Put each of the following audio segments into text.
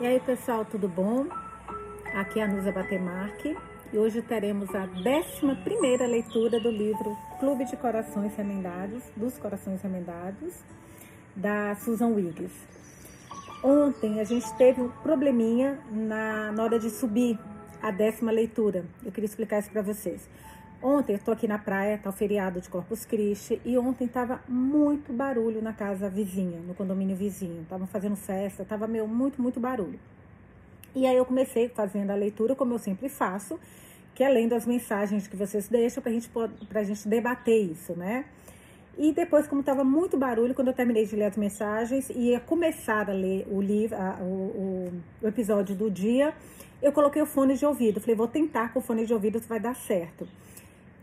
E aí pessoal, tudo bom? Aqui é a Nusa Batemarque e hoje teremos a 11 leitura do livro Clube de Corações Remendados, dos Corações Remendados, da Susan Wiggs. Ontem a gente teve um probleminha na, na hora de subir a décima leitura. Eu queria explicar isso para vocês. Ontem eu tô aqui na praia, tá o feriado de Corpus Christi, e ontem tava muito barulho na casa vizinha, no condomínio vizinho. Estavam fazendo festa, tava meu muito, muito barulho. E aí eu comecei fazendo a leitura, como eu sempre faço, que é lendo as mensagens que vocês deixam pra gente, pra gente debater isso, né? E depois, como estava muito barulho, quando eu terminei de ler as mensagens e ia começar a ler o livro, a, o, o, episódio do dia, eu coloquei o fone de ouvido. Falei, vou tentar com o fone de ouvido se vai dar certo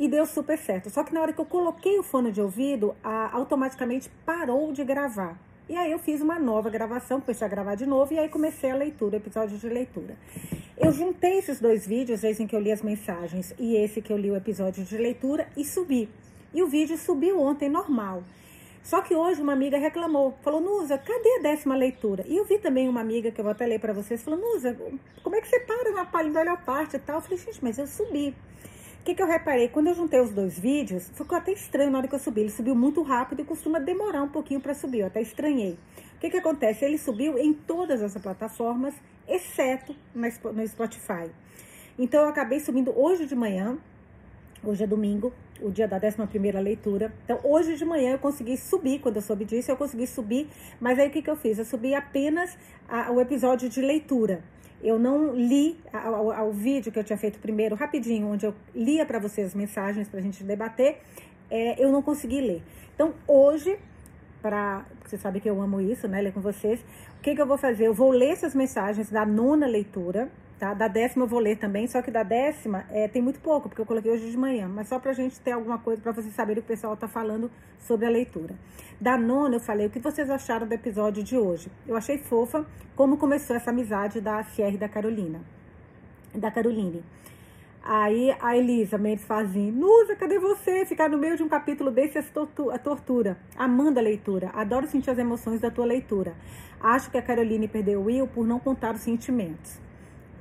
e deu super certo. Só que na hora que eu coloquei o fone de ouvido, a, automaticamente parou de gravar. E aí eu fiz uma nova gravação, comecei a gravar de novo e aí comecei a leitura, episódio de leitura. Eu juntei esses dois vídeos, esse em que eu li as mensagens e esse que eu li o episódio de leitura e subi. E o vídeo subiu ontem normal. Só que hoje uma amiga reclamou, falou, Nusa, cadê a décima leitura? E eu vi também uma amiga, que eu vou até ler para vocês, falou, Nusa, como é que você para na melhor parte e tal? Eu falei, gente, mas eu subi. O que, que eu reparei? Quando eu juntei os dois vídeos, ficou até estranho na hora que eu subi. Ele subiu muito rápido e costuma demorar um pouquinho para subir. Eu até estranhei. O que, que acontece? Ele subiu em todas as plataformas, exceto no Spotify. Então, eu acabei subindo hoje de manhã. Hoje é domingo, o dia da 11 leitura. Então, hoje de manhã eu consegui subir, quando eu soube disso, eu consegui subir. Mas aí o que, que eu fiz? Eu subi apenas a, o episódio de leitura eu não li ao, vídeo que eu tinha feito primeiro, rapidinho, onde eu lia para vocês as mensagens para a gente debater, é, eu não consegui ler. Então, hoje, para você sabe que eu amo isso, né, ler com vocês, o que, que eu vou fazer? Eu vou ler essas mensagens da nona leitura, Tá? Da décima eu vou ler também, só que da décima é, tem muito pouco, porque eu coloquei hoje de manhã, mas só pra gente ter alguma coisa, para vocês saberem o que o pessoal tá falando sobre a leitura. Da nona eu falei, o que vocês acharam do episódio de hoje? Eu achei fofa como começou essa amizade da Sierra e da Carolina, da Caroline. Aí a Elisa Mendes fazia, Nusa, cadê você? Ficar no meio de um capítulo desse é a tortura. Amanda a leitura, adoro sentir as emoções da tua leitura. Acho que a Caroline perdeu o Will por não contar os sentimentos.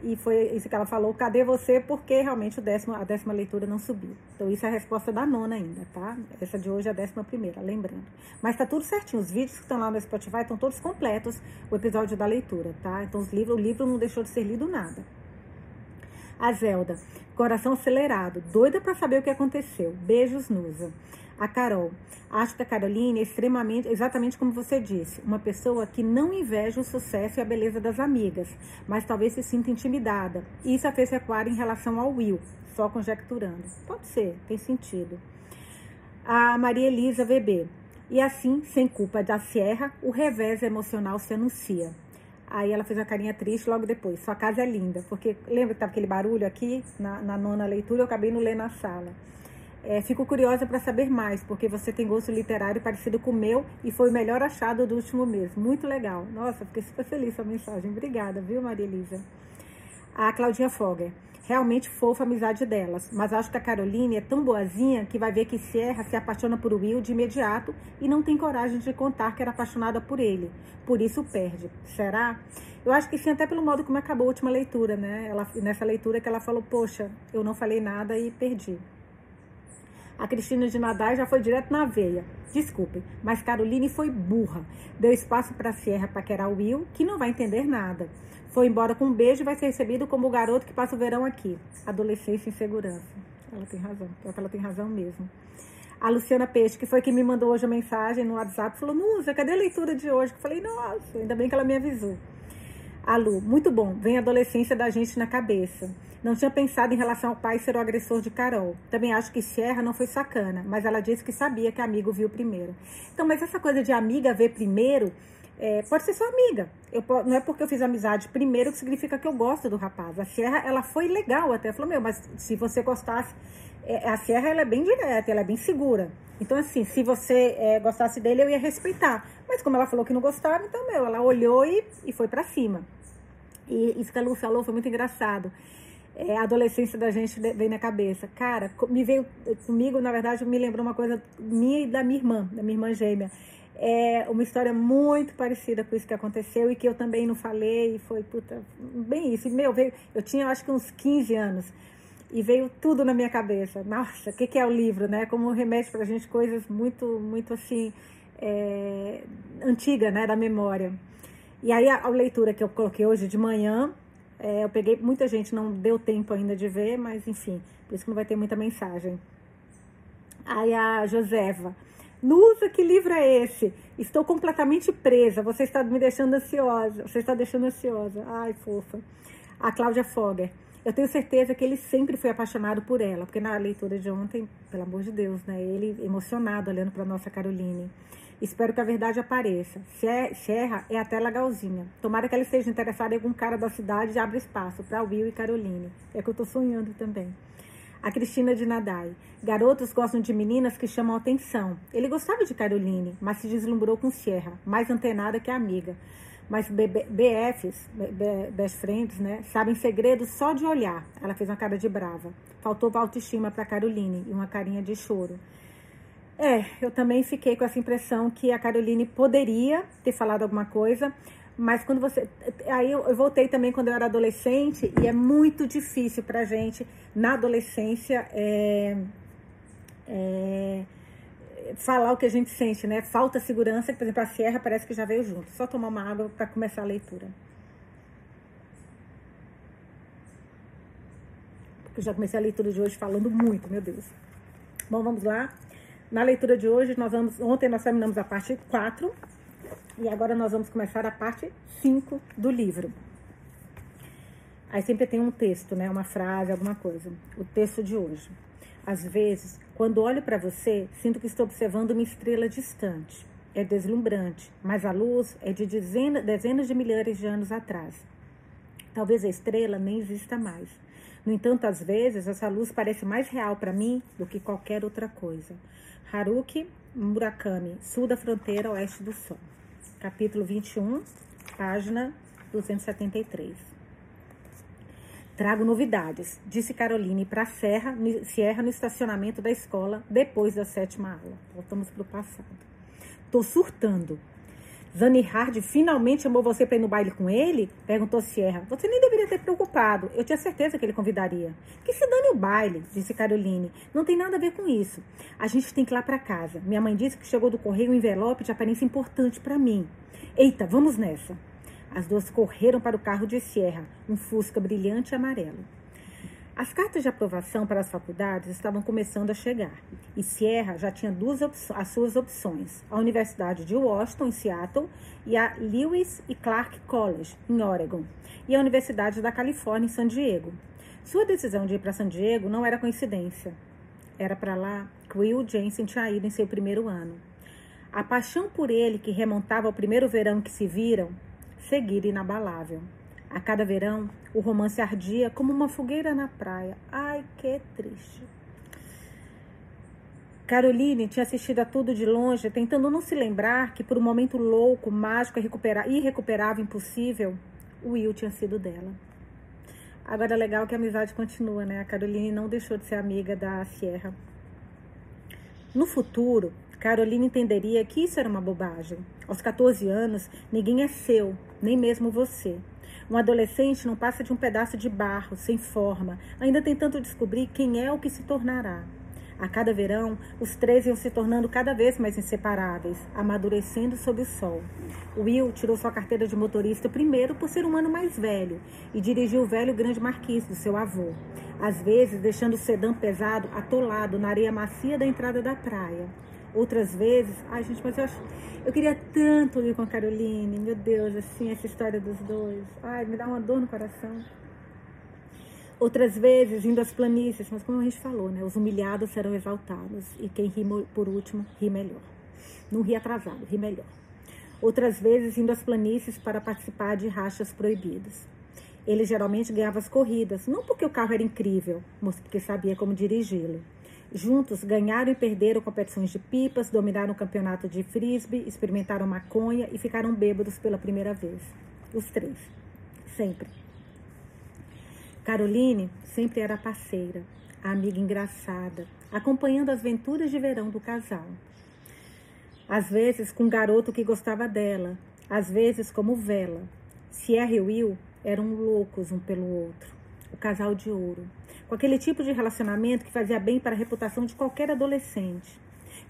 E foi isso que ela falou, cadê você? Porque realmente o décimo, a décima leitura não subiu. Então, isso é a resposta da nona ainda, tá? Essa de hoje é a décima primeira, lembrando. Mas tá tudo certinho. Os vídeos que estão lá no Spotify estão todos completos, o episódio da leitura, tá? Então, os livros, o livro não deixou de ser lido nada. A Zelda, coração acelerado, doida para saber o que aconteceu. Beijos, Nusa a Carol. Acho que a Caroline é extremamente, exatamente como você disse, uma pessoa que não inveja o sucesso e a beleza das amigas, mas talvez se sinta intimidada. Isso a fez recuar em relação ao Will, só conjecturando. Pode ser, tem sentido. A Maria Elisa VB. E assim, sem culpa da Sierra, o revés emocional se anuncia. Aí ela fez uma carinha triste logo depois. Sua casa é linda. Porque lembra que estava aquele barulho aqui na, na nona leitura? Eu acabei não lendo na sala. É, fico curiosa para saber mais, porque você tem gosto literário parecido com o meu e foi o melhor achado do último mês. Muito legal. Nossa, fiquei super feliz com a mensagem. Obrigada, viu, Maria Elisa? A Claudinha Fogger. Realmente fofa a amizade delas, mas acho que a Caroline é tão boazinha que vai ver que Sierra se apaixona por Will de imediato e não tem coragem de contar que era apaixonada por ele. Por isso perde. Será? Eu acho que sim, até pelo modo como acabou a última leitura, né? Ela, nessa leitura que ela falou, poxa, eu não falei nada e perdi. A Cristina de Nadar já foi direto na veia. Desculpe, mas Caroline foi burra. Deu espaço para Sierra paquerar Will, que não vai entender nada. Foi embora com um beijo e vai ser recebido como o garoto que passa o verão aqui. Adolescência e insegurança. Ela tem razão, ela tem razão mesmo. A Luciana Peixe, que foi quem me mandou hoje a mensagem no WhatsApp, falou: Nusa, cadê a leitura de hoje? Eu falei: Nossa, ainda bem que ela me avisou. A Lu, muito bom, vem a adolescência da gente na cabeça. Não tinha pensado em relação ao pai ser o agressor de Carol. Também acho que Sierra não foi sacana, mas ela disse que sabia que amigo viu primeiro. Então, mas essa coisa de amiga ver primeiro, é, pode ser sua amiga. Eu, não é porque eu fiz amizade primeiro que significa que eu gosto do rapaz. A Sierra, ela foi legal até. Falou, meu, mas se você gostasse... É, a Sierra, ela é bem direta, ela é bem segura. Então, assim, se você é, gostasse dele, eu ia respeitar. Mas como ela falou que não gostava, então, meu, ela olhou e, e foi para cima. E isso que a Lu falou foi muito engraçado é, a adolescência da gente veio na cabeça. Cara, me veio comigo, na verdade, me lembrou uma coisa minha e da minha irmã, da minha irmã gêmea. É uma história muito parecida com isso que aconteceu e que eu também não falei. E foi, puta, bem isso. Meu, veio, eu tinha acho que uns 15 anos e veio tudo na minha cabeça. Nossa, o que, que, é o livro, né? Como remete para a gente coisas muito, muito assim, é, antiga, né, da memória. E aí a, a, leitura que eu coloquei hoje de manhã, é, eu peguei, muita gente não deu tempo ainda de ver, mas enfim, por isso que não vai ter muita mensagem. Aí a Josefa, Nusa, que livro é esse? Estou completamente presa, você está me deixando ansiosa, você está deixando ansiosa. Ai, fofa. A Cláudia Fogger, eu tenho certeza que ele sempre foi apaixonado por ela, porque na leitura de ontem, pelo amor de Deus, né? Ele emocionado olhando para nossa Caroline. Espero que a verdade apareça. Se é é até legalzinha. Tomara que ela esteja interessada em algum cara da cidade e abra espaço para Will e Caroline. É que eu tô sonhando também. A Cristina de Nadai. Garotos gostam de meninas que chamam atenção. Ele gostava de Caroline, mas se deslumbrou com Sierra, mais antenada que amiga. Mas BFs, best friends, né, sabem segredos só de olhar. Ela fez uma cara de brava. Faltou autoestima para Caroline e uma carinha de choro. É, eu também fiquei com essa impressão que a Caroline poderia ter falado alguma coisa, mas quando você. Aí eu voltei também quando eu era adolescente, e é muito difícil pra gente, na adolescência, é, é, falar o que a gente sente, né? Falta segurança, por exemplo, a Sierra parece que já veio junto. Só tomar uma água para começar a leitura. Porque eu já comecei a leitura de hoje falando muito, meu Deus. Bom, vamos lá. Na leitura de hoje, nós vamos. Ontem nós terminamos a parte 4 e agora nós vamos começar a parte 5 do livro. Aí sempre tem um texto, né? Uma frase, alguma coisa. O texto de hoje. Às vezes, quando olho para você, sinto que estou observando uma estrela distante. É deslumbrante, mas a luz é de dezenas, dezenas de milhares de anos atrás. Talvez a estrela nem exista mais. No entanto, às vezes, essa luz parece mais real para mim do que qualquer outra coisa. Haruki Murakami, Sul da Fronteira Oeste do Sol. Capítulo 21, página 273. Trago novidades, disse Caroline para Serra, Sierra no estacionamento da escola depois da sétima aula. Voltamos para o passado. Tô surtando. Zani Hard finalmente chamou você para ir no baile com ele? Perguntou Sierra. Você nem deveria ter preocupado. Eu tinha certeza que ele convidaria. Que se dane o baile, disse Caroline. Não tem nada a ver com isso. A gente tem que ir lá para casa. Minha mãe disse que chegou do correio um envelope de aparência importante para mim. Eita, vamos nessa. As duas correram para o carro de Sierra, um Fusca brilhante e amarelo. As cartas de aprovação para as faculdades estavam começando a chegar e Sierra já tinha duas as suas opções: a Universidade de Washington, em Seattle, e a Lewis e Clark College, em Oregon, e a Universidade da Califórnia, em San Diego. Sua decisão de ir para San Diego não era coincidência. Era para lá que Will Jensen tinha ido em seu primeiro ano. A paixão por ele, que remontava ao primeiro verão que se viram, seguira inabalável. A cada verão, o romance ardia como uma fogueira na praia. Ai, que triste. Caroline tinha assistido a tudo de longe, tentando não se lembrar que, por um momento louco, mágico, irrecuperável, impossível, o Will tinha sido dela. Agora, legal que a amizade continua, né? A Caroline não deixou de ser amiga da Sierra. No futuro, Caroline entenderia que isso era uma bobagem. Aos 14 anos, ninguém é seu, nem mesmo você. Um adolescente não passa de um pedaço de barro, sem forma, ainda tentando descobrir quem é o que se tornará. A cada verão, os três iam se tornando cada vez mais inseparáveis, amadurecendo sob o sol. Will tirou sua carteira de motorista primeiro por ser um ano mais velho e dirigiu o velho grande marquês do seu avô, às vezes deixando o sedã pesado atolado na areia macia da entrada da praia. Outras vezes, ai gente, mas eu acho eu queria tanto ir com a Caroline, meu Deus, assim, essa história dos dois. Ai, me dá uma dor no coração. Outras vezes, indo às planícies, mas como a gente falou, né? Os humilhados serão exaltados e quem ri por último, ri melhor. Não ri atrasado, ri melhor. Outras vezes, indo às planícies para participar de rachas proibidas. Ele geralmente ganhava as corridas, não porque o carro era incrível, mas porque sabia como dirigi-lo. Juntos ganharam e perderam competições de pipas, dominaram o campeonato de frisbee, experimentaram maconha e ficaram bêbados pela primeira vez. Os três. Sempre. Caroline sempre era parceira, a amiga engraçada, acompanhando as aventuras de verão do casal. Às vezes com um garoto que gostava dela, às vezes como vela. Sierra e Will eram loucos um pelo outro, o casal de ouro, com aquele tipo de relacionamento que fazia bem para a reputação de qualquer adolescente.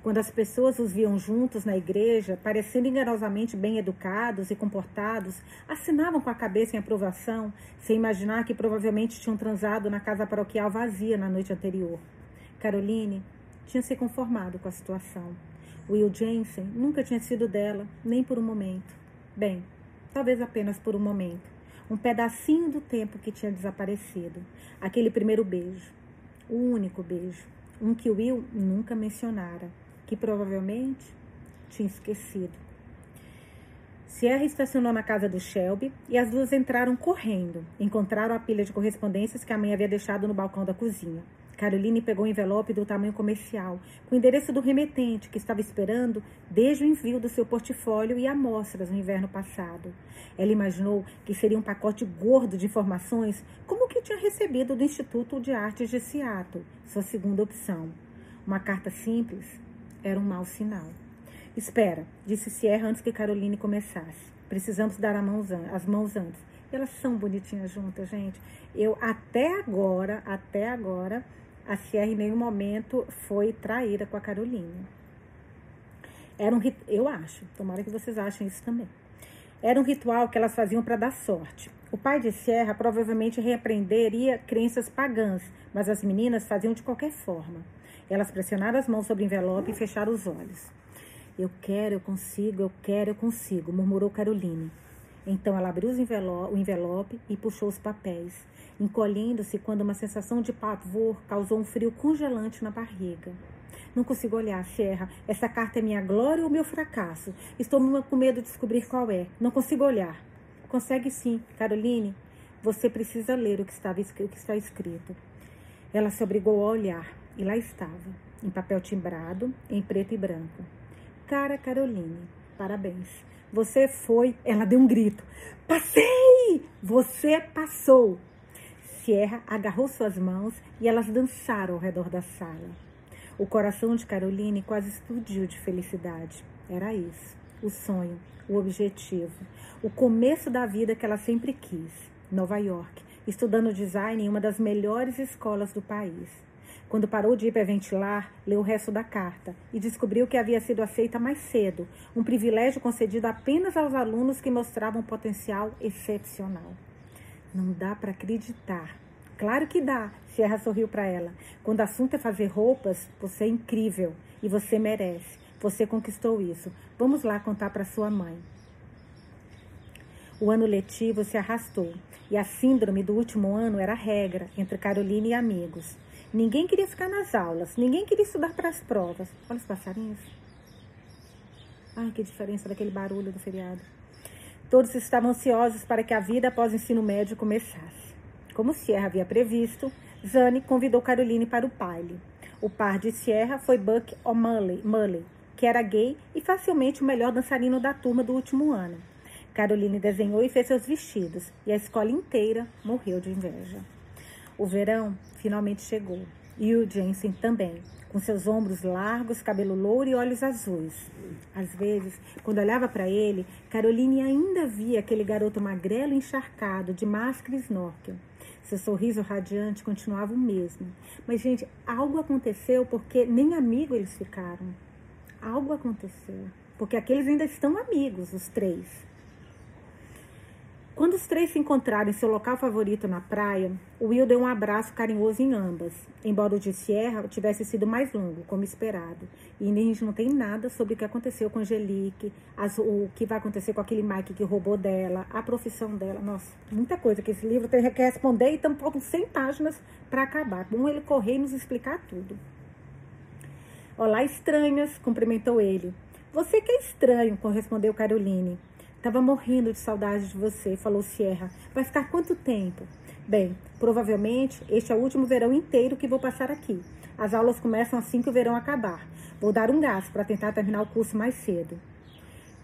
Quando as pessoas os viam juntos na igreja, parecendo enganosamente bem educados e comportados, assinavam com a cabeça em aprovação, sem imaginar que provavelmente tinham transado na casa paroquial vazia na noite anterior. Caroline tinha se conformado com a situação. Will Jensen nunca tinha sido dela, nem por um momento. Bem, talvez apenas por um momento. Um pedacinho do tempo que tinha desaparecido. Aquele primeiro beijo. O único beijo. Um que Will nunca mencionara que provavelmente tinha esquecido. Sierra estacionou na casa do Shelby e as duas entraram correndo. Encontraram a pilha de correspondências que a mãe havia deixado no balcão da cozinha. Caroline pegou o um envelope do tamanho comercial, com o endereço do remetente, que estava esperando desde o envio do seu portfólio e amostras no inverno passado. Ela imaginou que seria um pacote gordo de informações, como o que tinha recebido do Instituto de Artes de Seattle, sua segunda opção. Uma carta simples, era um mau sinal. Espera, disse Sierra antes que Caroline começasse. Precisamos dar as mãos antes. Elas são bonitinhas juntas, gente. Eu até agora, até agora, a Sierra em nenhum momento foi traída com a Caroline. Era um eu acho, tomara que vocês achem isso também. Era um ritual que elas faziam para dar sorte. O pai de Sierra provavelmente repreenderia crenças pagãs, mas as meninas faziam de qualquer forma. Elas pressionaram as mãos sobre o envelope e fecharam os olhos. Eu quero, eu consigo, eu quero, eu consigo, murmurou Caroline. Então ela abriu o envelope e puxou os papéis, encolhendo-se quando uma sensação de pavor causou um frio congelante na barriga. Não consigo olhar, Sierra. Essa carta é minha glória ou meu fracasso? Estou com medo de descobrir qual é. Não consigo olhar. Consegue sim, Caroline. Você precisa ler o que, estava, o que está escrito. Ela se obrigou a olhar. E lá estava, em papel timbrado, em preto e branco. Cara Caroline, parabéns. Você foi. Ela deu um grito. Passei! Você passou! Sierra agarrou suas mãos e elas dançaram ao redor da sala. O coração de Caroline quase explodiu de felicidade. Era isso, o sonho, o objetivo, o começo da vida que ela sempre quis. Nova York, estudando design em uma das melhores escolas do país. Quando parou de hiperventilar, leu o resto da carta e descobriu que havia sido aceita mais cedo, um privilégio concedido apenas aos alunos que mostravam potencial excepcional. Não dá para acreditar. Claro que dá, Sierra sorriu para ela. Quando o assunto é fazer roupas, você é incrível e você merece. Você conquistou isso. Vamos lá contar para sua mãe. O ano letivo se arrastou e a síndrome do último ano era regra entre Carolina e amigos. Ninguém queria ficar nas aulas, ninguém queria estudar para as provas. Olha os passarinhos. Ai, que diferença daquele barulho do feriado. Todos estavam ansiosos para que a vida após o ensino médio começasse. Como Sierra havia previsto, Zane convidou Caroline para o baile. O par de Sierra foi Buck O'Malley, que era gay e facilmente o melhor dançarino da turma do último ano. Caroline desenhou e fez seus vestidos, e a escola inteira morreu de inveja. O verão finalmente chegou. E o Jensen também, com seus ombros largos, cabelo louro e olhos azuis. Às vezes, quando olhava para ele, Caroline ainda via aquele garoto magrelo encharcado, de máscara e snorkel. Seu sorriso radiante continuava o mesmo. Mas, gente, algo aconteceu porque nem amigo eles ficaram. Algo aconteceu. Porque aqueles ainda estão amigos, os três. Quando os três se encontraram em seu local favorito na praia, Will deu um abraço carinhoso em ambas, embora o de Sierra tivesse sido mais longo, como esperado. E a gente não tem nada sobre o que aconteceu com Angelique, as, o que vai acontecer com aquele Mike que roubou dela, a profissão dela. Nossa, muita coisa que esse livro tem que responder e faltam 100 páginas para acabar. Bom ele correr e nos explicar tudo. Olá, estranhas, cumprimentou ele. Você que é estranho, correspondeu Caroline. Tava morrendo de saudade de você, falou Sierra. Vai ficar quanto tempo? Bem, provavelmente este é o último verão inteiro que vou passar aqui. As aulas começam assim que o verão acabar. Vou dar um gás para tentar terminar o curso mais cedo.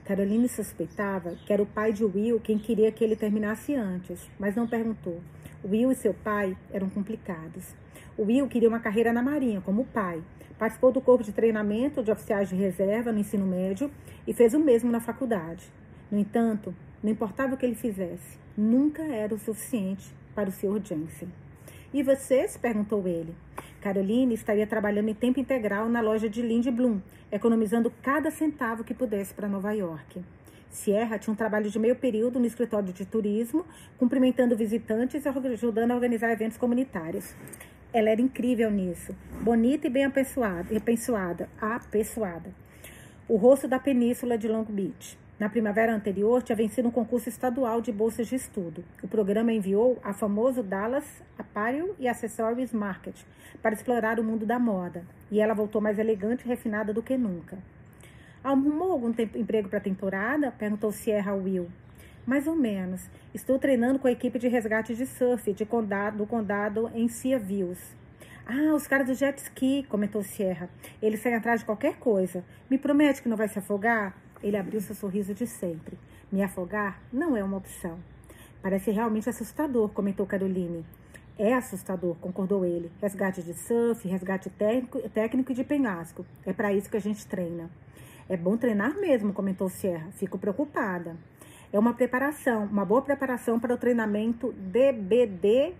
Caroline suspeitava que era o pai de Will quem queria que ele terminasse antes, mas não perguntou. Will e seu pai eram complicados. Will queria uma carreira na Marinha, como o pai, Participou do corpo de treinamento de oficiais de reserva no ensino médio e fez o mesmo na faculdade. No entanto, não importava o que ele fizesse, nunca era o suficiente para o Sr. Jensen. E você? perguntou ele. Caroline estaria trabalhando em tempo integral na loja de Lindy Bloom, economizando cada centavo que pudesse para Nova York. Sierra tinha um trabalho de meio período no escritório de turismo, cumprimentando visitantes e ajudando a organizar eventos comunitários. Ela era incrível nisso, bonita e bem apessoada, apessoada, apessoada. O rosto da península de Long Beach. Na primavera anterior, tinha vencido um concurso estadual de bolsas de estudo. O programa enviou a famoso Dallas Apparel e Accessories Market para explorar o mundo da moda, e ela voltou mais elegante e refinada do que nunca. Arrumou algum emprego para a temporada? perguntou Sierra Will. Mais ou menos. Estou treinando com a equipe de resgate de surf de condado, do condado em Sea Views. Ah, os caras do jet ski, comentou Sierra. Eles saem atrás de qualquer coisa. Me promete que não vai se afogar? Ele abriu seu sorriso de sempre. Me afogar não é uma opção. Parece realmente assustador, comentou Caroline. É assustador, concordou ele. Resgate de surf, resgate técnico, técnico e de penhasco. É para isso que a gente treina. É bom treinar mesmo, comentou Sierra. Fico preocupada. É uma preparação, uma boa preparação para o treinamento DBDS/S.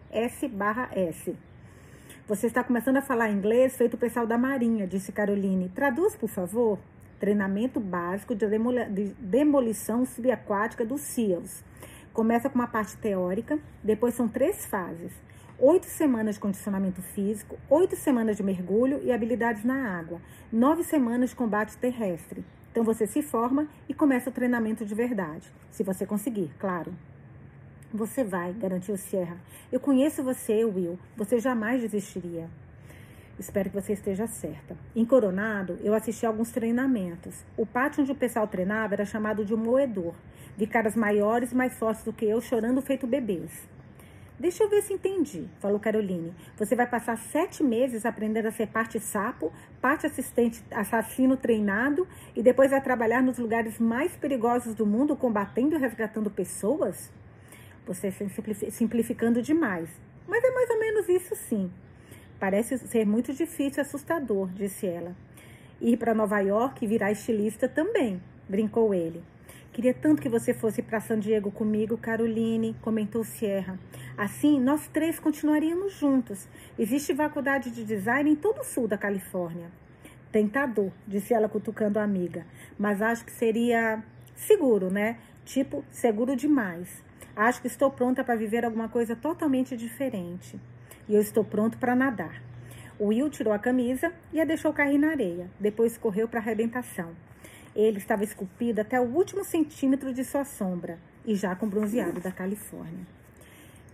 Você está começando a falar inglês feito o pessoal da Marinha, disse Caroline. Traduz, por favor. Treinamento básico de, demolição subaquática dos SEALs. Começa com uma parte teórica, depois são três fases. Oito semanas de condicionamento físico, oito semanas de mergulho e habilidades na água, nove semanas de combate terrestre. Então você se forma e começa o treinamento de verdade, se você conseguir, claro. Você vai, garantiu Sierra. Eu conheço você, Will. Você jamais desistiria. Espero que você esteja certa. Em Coronado, eu assisti a alguns treinamentos. O pátio onde o pessoal treinava era chamado de moedor. Vi caras maiores e mais fortes do que eu chorando feito bebês. Deixa eu ver se entendi, falou Caroline. Você vai passar sete meses aprendendo a ser parte sapo, parte assistente assassino treinado e depois vai trabalhar nos lugares mais perigosos do mundo combatendo e resgatando pessoas? Você está simplificando demais. Mas é mais ou menos isso sim. Parece ser muito difícil e assustador, disse ela. Ir para Nova York e virar estilista também, brincou ele. Queria tanto que você fosse para San Diego comigo, Caroline, comentou Sierra. Assim, nós três continuaríamos juntos. Existe faculdade de design em todo o sul da Califórnia. Tentador, disse ela cutucando a amiga. Mas acho que seria seguro, né? Tipo, seguro demais. Acho que estou pronta para viver alguma coisa totalmente diferente e eu estou pronto para nadar. O Will tirou a camisa e a deixou cair na areia. Depois correu para a arrebentação. Ele estava esculpido até o último centímetro de sua sombra e já com bronzeado da Califórnia.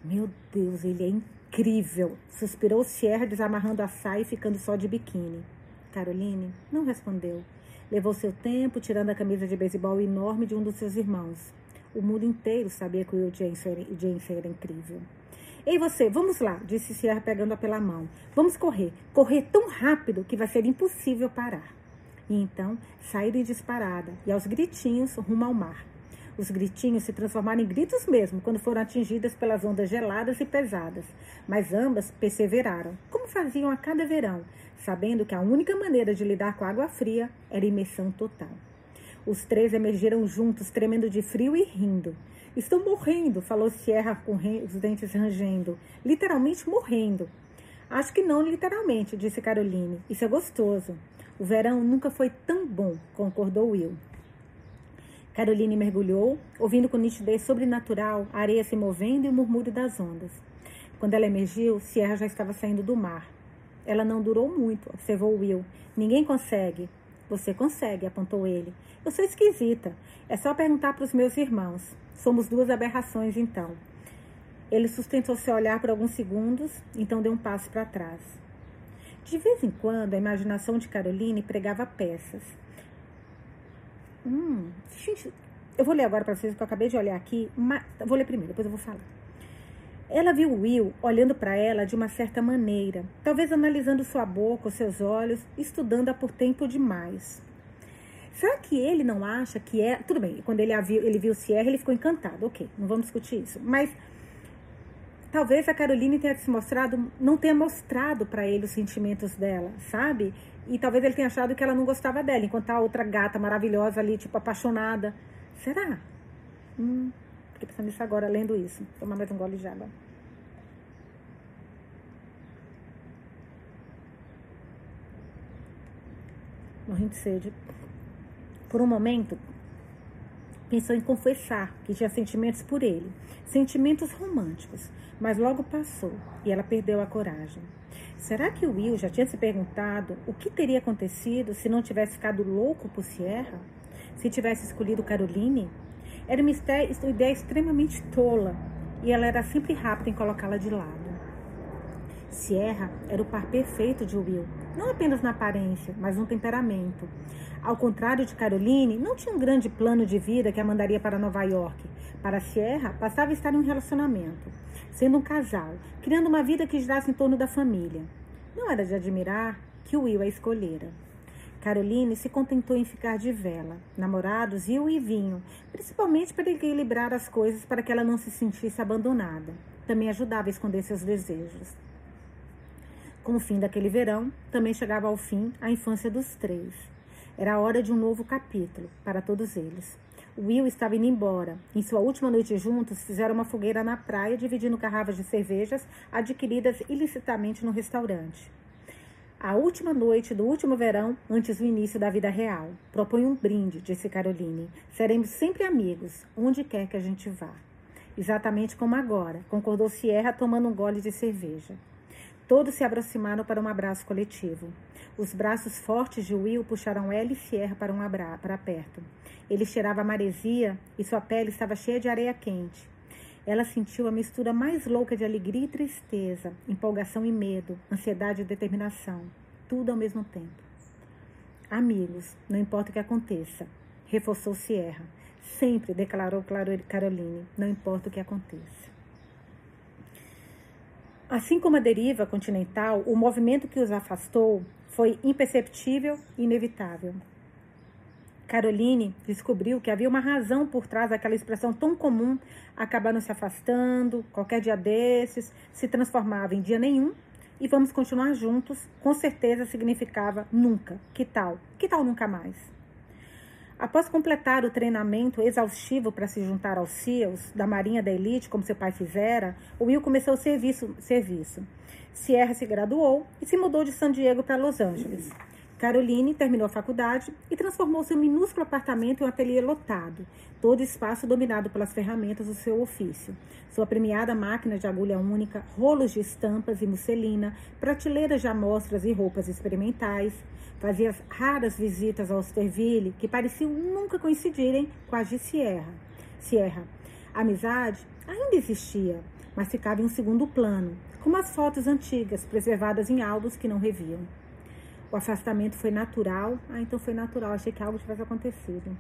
Meu Deus, ele é incrível! Suspirou Sierra, desamarrando a saia e ficando só de biquíni. Caroline não respondeu. Levou seu tempo, tirando a camisa de beisebol enorme de um dos seus irmãos. O mundo inteiro sabia que o Will Jensen era incrível. Ei, você, vamos lá, disse Sierra pegando-a pela mão. Vamos correr. Correr tão rápido que vai ser impossível parar. E então saíram em disparada e aos gritinhos rumo ao mar. Os gritinhos se transformaram em gritos mesmo quando foram atingidas pelas ondas geladas e pesadas, mas ambas perseveraram, como faziam a cada verão, sabendo que a única maneira de lidar com a água fria era imersão total. Os três emergiram juntos, tremendo de frio e rindo. Estou morrendo, falou Sierra com os dentes rangendo. Literalmente morrendo. Acho que não literalmente, disse Caroline. Isso é gostoso. O verão nunca foi tão bom, concordou Will. Caroline mergulhou, ouvindo com nitidez sobrenatural a areia se movendo e o murmúrio das ondas. Quando ela emergiu, Sierra já estava saindo do mar. Ela não durou muito, observou Will. Ninguém consegue. Você consegue, apontou ele. Eu sou esquisita. É só perguntar para os meus irmãos. Somos duas aberrações, então. Ele sustentou seu olhar por alguns segundos, então deu um passo para trás. De vez em quando, a imaginação de Caroline pregava peças. Hum, gente, eu vou ler agora para vocês, porque eu acabei de olhar aqui. Mas, vou ler primeiro, depois eu vou falar. Ela viu Will olhando para ela de uma certa maneira, talvez analisando sua boca, seus olhos, estudando-a por tempo demais. Será que ele não acha que é. Tudo bem, quando ele, viu, ele viu Sierra, ele ficou encantado. Ok, não vamos discutir isso. Mas talvez a Caroline tenha se mostrado, não tenha mostrado para ele os sentimentos dela, sabe? e talvez ele tenha achado que ela não gostava dela, enquanto a outra gata maravilhosa ali, tipo, apaixonada. Será? Hum, fiquei pensando nisso agora, lendo isso. Vou tomar mais um gole de água. Morrendo de sede. Por um momento, pensou em confessar que tinha sentimentos por ele, sentimentos românticos, mas logo passou e ela perdeu a coragem. Será que o Will já tinha se perguntado o que teria acontecido se não tivesse ficado louco por Sierra? Se tivesse escolhido Caroline? Era uma ideia extremamente tola e ela era sempre rápida em colocá-la de lado. Sierra era o par perfeito de Will, não apenas na aparência, mas no temperamento. Ao contrário de Caroline, não tinha um grande plano de vida que a mandaria para Nova York. Para Sierra, passava a estar em um relacionamento sendo um casal, criando uma vida que girasse em torno da família. Não era de admirar que Will a escolhera. Caroline se contentou em ficar de vela. Namorados iam e vinham, principalmente para equilibrar as coisas para que ela não se sentisse abandonada. Também ajudava a esconder seus desejos. Com o fim daquele verão, também chegava ao fim a infância dos três. Era hora de um novo capítulo para todos eles. Will estava indo embora. Em sua última noite juntos, fizeram uma fogueira na praia, dividindo garrafas de cervejas adquiridas ilicitamente no restaurante. A última noite do último verão, antes do início da vida real. Propõe um brinde, disse Caroline. Seremos sempre amigos, onde quer que a gente vá. Exatamente como agora, concordou Sierra, tomando um gole de cerveja. Todos se aproximaram para um abraço coletivo. Os braços fortes de Will puxaram ela e Sierra para, um para perto. Ele cheirava maresia e sua pele estava cheia de areia quente. Ela sentiu a mistura mais louca de alegria e tristeza, empolgação e medo, ansiedade e determinação, tudo ao mesmo tempo. Amigos, não importa o que aconteça, reforçou Sierra. Sempre declarou Caroline, não importa o que aconteça. Assim como a deriva continental, o movimento que os afastou foi imperceptível e inevitável. Caroline descobriu que havia uma razão por trás daquela expressão tão comum, acabaram se afastando, qualquer dia desses, se transformava em dia nenhum e vamos continuar juntos, com certeza significava nunca. Que tal? Que tal nunca mais? Após completar o treinamento exaustivo para se juntar aos SEALs da Marinha da Elite, como seu pai fizera, Will começou o serviço. serviço. Sierra se graduou e se mudou de San Diego para Los Angeles. Caroline terminou a faculdade e transformou seu minúsculo apartamento em um ateliê lotado, todo espaço dominado pelas ferramentas do seu ofício. Sua premiada máquina de agulha única, rolos de estampas e musselina, prateleiras de amostras e roupas experimentais, fazia raras visitas ao Osterville que pareciam nunca coincidirem com as de Sierra. Sierra. A amizade ainda existia, mas ficava em um segundo plano, como as fotos antigas preservadas em álbuns que não reviam. O afastamento foi natural. Ah, então foi natural. Achei que algo tivesse acontecido.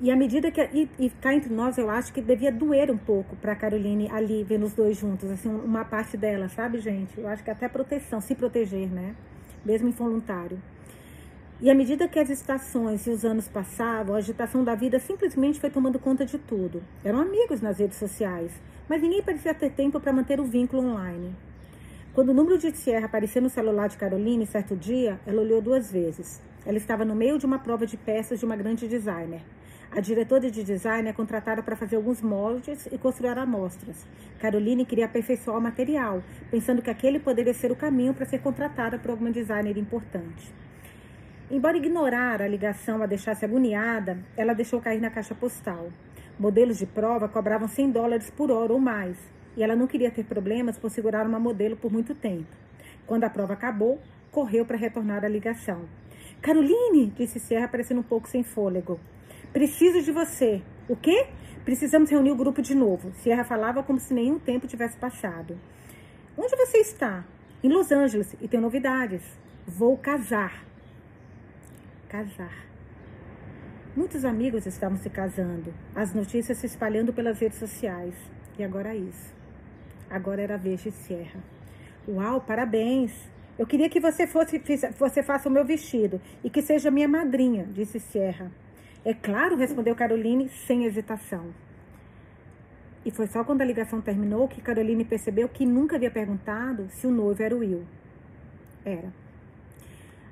E à medida que. E, e cá entre nós, eu acho que devia doer um pouco para Caroline ali, vendo os dois juntos, assim, uma parte dela, sabe, gente? Eu acho que até proteção, se proteger, né? Mesmo involuntário. E à medida que as estações e os anos passavam, a agitação da vida simplesmente foi tomando conta de tudo. Eram amigos nas redes sociais, mas ninguém parecia ter tempo para manter o vínculo online. Quando o número de Sierra apareceu no celular de Caroline certo dia, ela olhou duas vezes. Ela estava no meio de uma prova de peças de uma grande designer. A diretora de design é contratada para fazer alguns moldes e construir amostras. Caroline queria aperfeiçoar o material, pensando que aquele poderia ser o caminho para ser contratada por alguma designer importante. Embora ignorar a ligação a deixasse agoniada, ela deixou cair na caixa postal. Modelos de prova cobravam 100 dólares por hora ou mais, e ela não queria ter problemas por segurar uma modelo por muito tempo. Quando a prova acabou, correu para retornar a ligação. Caroline, disse Serra, parecendo um pouco sem fôlego. Preciso de você. O quê? Precisamos reunir o grupo de novo. Sierra falava como se nenhum tempo tivesse passado. Onde você está? Em Los Angeles. E tem novidades. Vou casar. Casar. Muitos amigos estavam se casando. As notícias se espalhando pelas redes sociais. E agora isso. Agora era a vez de Sierra. Uau, parabéns! Eu queria que você fosse, você faça o meu vestido e que seja minha madrinha, disse Sierra. É claro, respondeu Caroline sem hesitação. E foi só quando a ligação terminou que Caroline percebeu que nunca havia perguntado se o noivo era o Will. Era.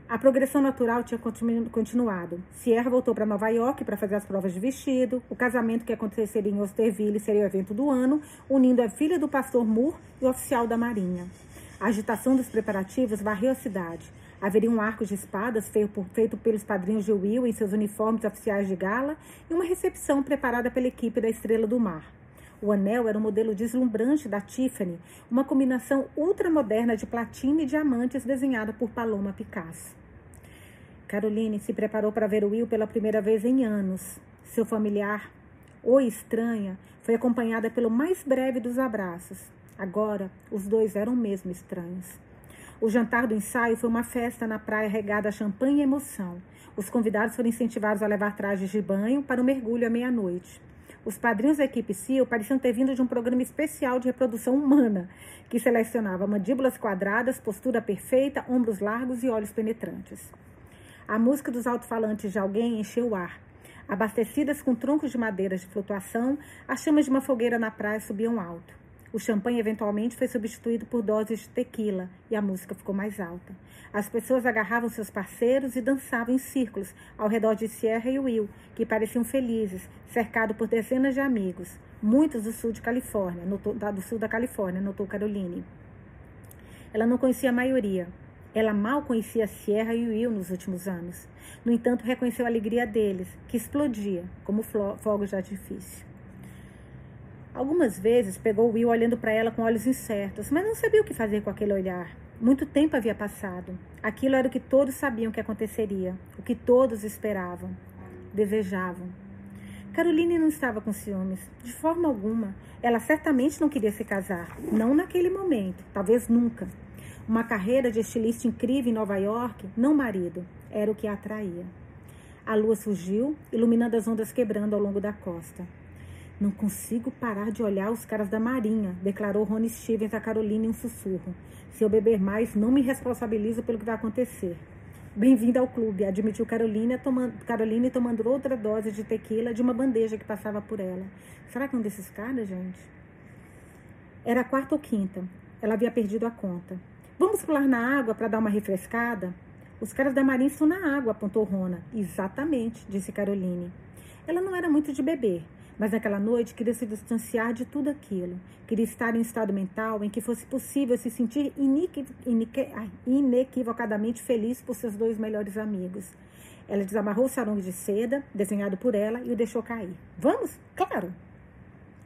A progressão natural tinha continuado. Sierra voltou para Nova York para fazer as provas de vestido. O casamento que aconteceria em Osterville seria o evento do ano, unindo a filha do pastor Moore e o oficial da Marinha. A agitação dos preparativos varreu a cidade. Haveria um arco de espadas feito, pelos padrinhos de Will em seus uniformes oficiais de gala e uma recepção preparada pela equipe da Estrela do Mar. O anel era um modelo deslumbrante da Tiffany, uma combinação ultramoderna de platina e diamantes desenhada por Paloma Picasso. Caroline se preparou para ver Will pela primeira vez em anos. Seu familiar, ou estranha, foi acompanhada pelo mais breve dos abraços. Agora, os dois eram mesmo estranhos. O jantar do ensaio foi uma festa na praia regada a champanhe e emoção. Os convidados foram incentivados a levar trajes de banho para o mergulho à meia-noite. Os padrinhos da equipe CIO pareciam ter vindo de um programa especial de reprodução humana, que selecionava mandíbulas quadradas, postura perfeita, ombros largos e olhos penetrantes. A música dos alto-falantes de alguém encheu o ar. Abastecidas com troncos de madeira de flutuação, as chamas de uma fogueira na praia subiam alto. O champanhe eventualmente foi substituído por doses de tequila e a música ficou mais alta. As pessoas agarravam seus parceiros e dançavam em círculos ao redor de Sierra e Will, que pareciam felizes, cercado por dezenas de amigos, muitos do sul de Califórnia, do sul da Califórnia, notou Caroline. Ela não conhecia a maioria. Ela mal conhecia Sierra e Will nos últimos anos. No entanto, reconheceu a alegria deles, que explodia como fogos de artifício. Algumas vezes pegou Will olhando para ela com olhos incertos, mas não sabia o que fazer com aquele olhar. Muito tempo havia passado. Aquilo era o que todos sabiam que aconteceria, o que todos esperavam, desejavam. Caroline não estava com ciúmes, de forma alguma. Ela certamente não queria se casar, não naquele momento, talvez nunca. Uma carreira de estilista incrível em Nova York, não marido, era o que a atraía. A lua surgiu, iluminando as ondas quebrando ao longo da costa. Não consigo parar de olhar os caras da Marinha, declarou Rony Stevens a Carolina em um sussurro. Se eu beber mais, não me responsabilizo pelo que vai acontecer. Bem-vinda ao clube, admitiu Carolina, tomando, Caroline tomando outra dose de tequila de uma bandeja que passava por ela. Será que é um desses caras, gente? Era quarta ou quinta. Ela havia perdido a conta. Vamos pular na água para dar uma refrescada? Os caras da Marinha estão na água, apontou Rona. Exatamente, disse Caroline. Ela não era muito de beber, mas naquela noite queria se distanciar de tudo aquilo. Queria estar em um estado mental em que fosse possível se sentir inequivocadamente feliz por seus dois melhores amigos. Ela desamarrou o sarong de seda, desenhado por ela, e o deixou cair. Vamos? Claro!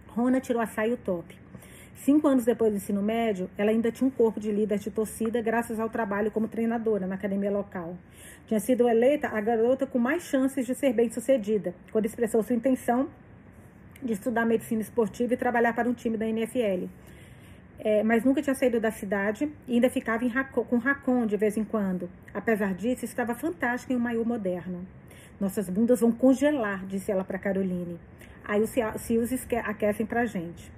Rona tirou a saia e o top. Cinco anos depois do ensino médio, ela ainda tinha um corpo de líder de torcida graças ao trabalho como treinadora na academia local. Tinha sido eleita a garota com mais chances de ser bem-sucedida, quando expressou sua intenção de estudar medicina esportiva e trabalhar para um time da NFL. É, mas nunca tinha saído da cidade e ainda ficava Racon, com Racon de vez em quando. Apesar disso, estava fantástica em um maiô moderno. Nossas bundas vão congelar, disse ela para Caroline. Aí os Seals aquecem para a gente.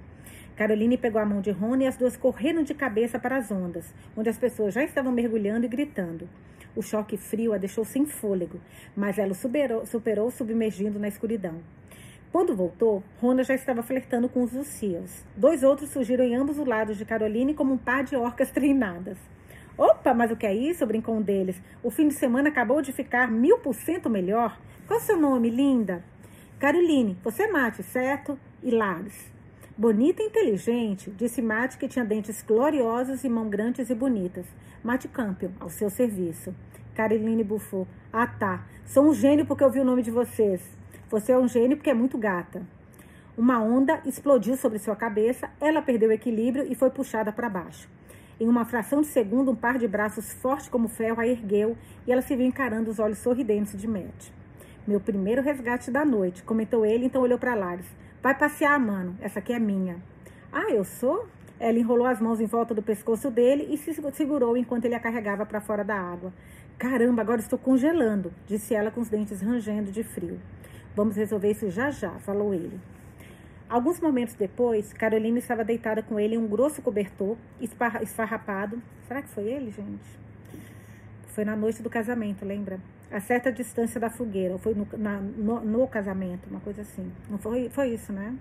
Caroline pegou a mão de Rony e as duas correram de cabeça para as ondas, onde as pessoas já estavam mergulhando e gritando. O choque frio a deixou sem fôlego, mas ela superou, superou submergindo na escuridão. Quando voltou, Rona já estava flertando com os Lucias. Dois outros surgiram em ambos os lados de Caroline como um par de orcas treinadas. Opa, mas o que é isso? brincou um deles. O fim de semana acabou de ficar mil por cento melhor. Qual seu nome, linda? Caroline, você é mate, certo? E Lares. Bonita e inteligente, disse Mate que tinha dentes gloriosos e mãos grandes e bonitas. Mate Campion, ao seu serviço. Caroline bufou. Ah tá, sou um gênio porque eu vi o nome de vocês. Você é um gênio porque é muito gata. Uma onda explodiu sobre sua cabeça, ela perdeu o equilíbrio e foi puxada para baixo. Em uma fração de segundo, um par de braços forte como ferro a ergueu e ela se viu encarando os olhos sorridentes de Matt. Meu primeiro resgate da noite, comentou ele, então olhou para Lares. Vai passear, mano, essa aqui é minha. Ah, eu sou? Ela enrolou as mãos em volta do pescoço dele e se segurou enquanto ele a carregava para fora da água. Caramba, agora estou congelando, disse ela com os dentes rangendo de frio. Vamos resolver isso já já, falou ele. Alguns momentos depois, Carolina estava deitada com ele em um grosso cobertor, esfarrapado. Será que foi ele, gente? Foi na noite do casamento, lembra? A certa distância da fogueira, ou foi no, na, no, no, casamento, uma coisa assim. Não foi, foi isso, né?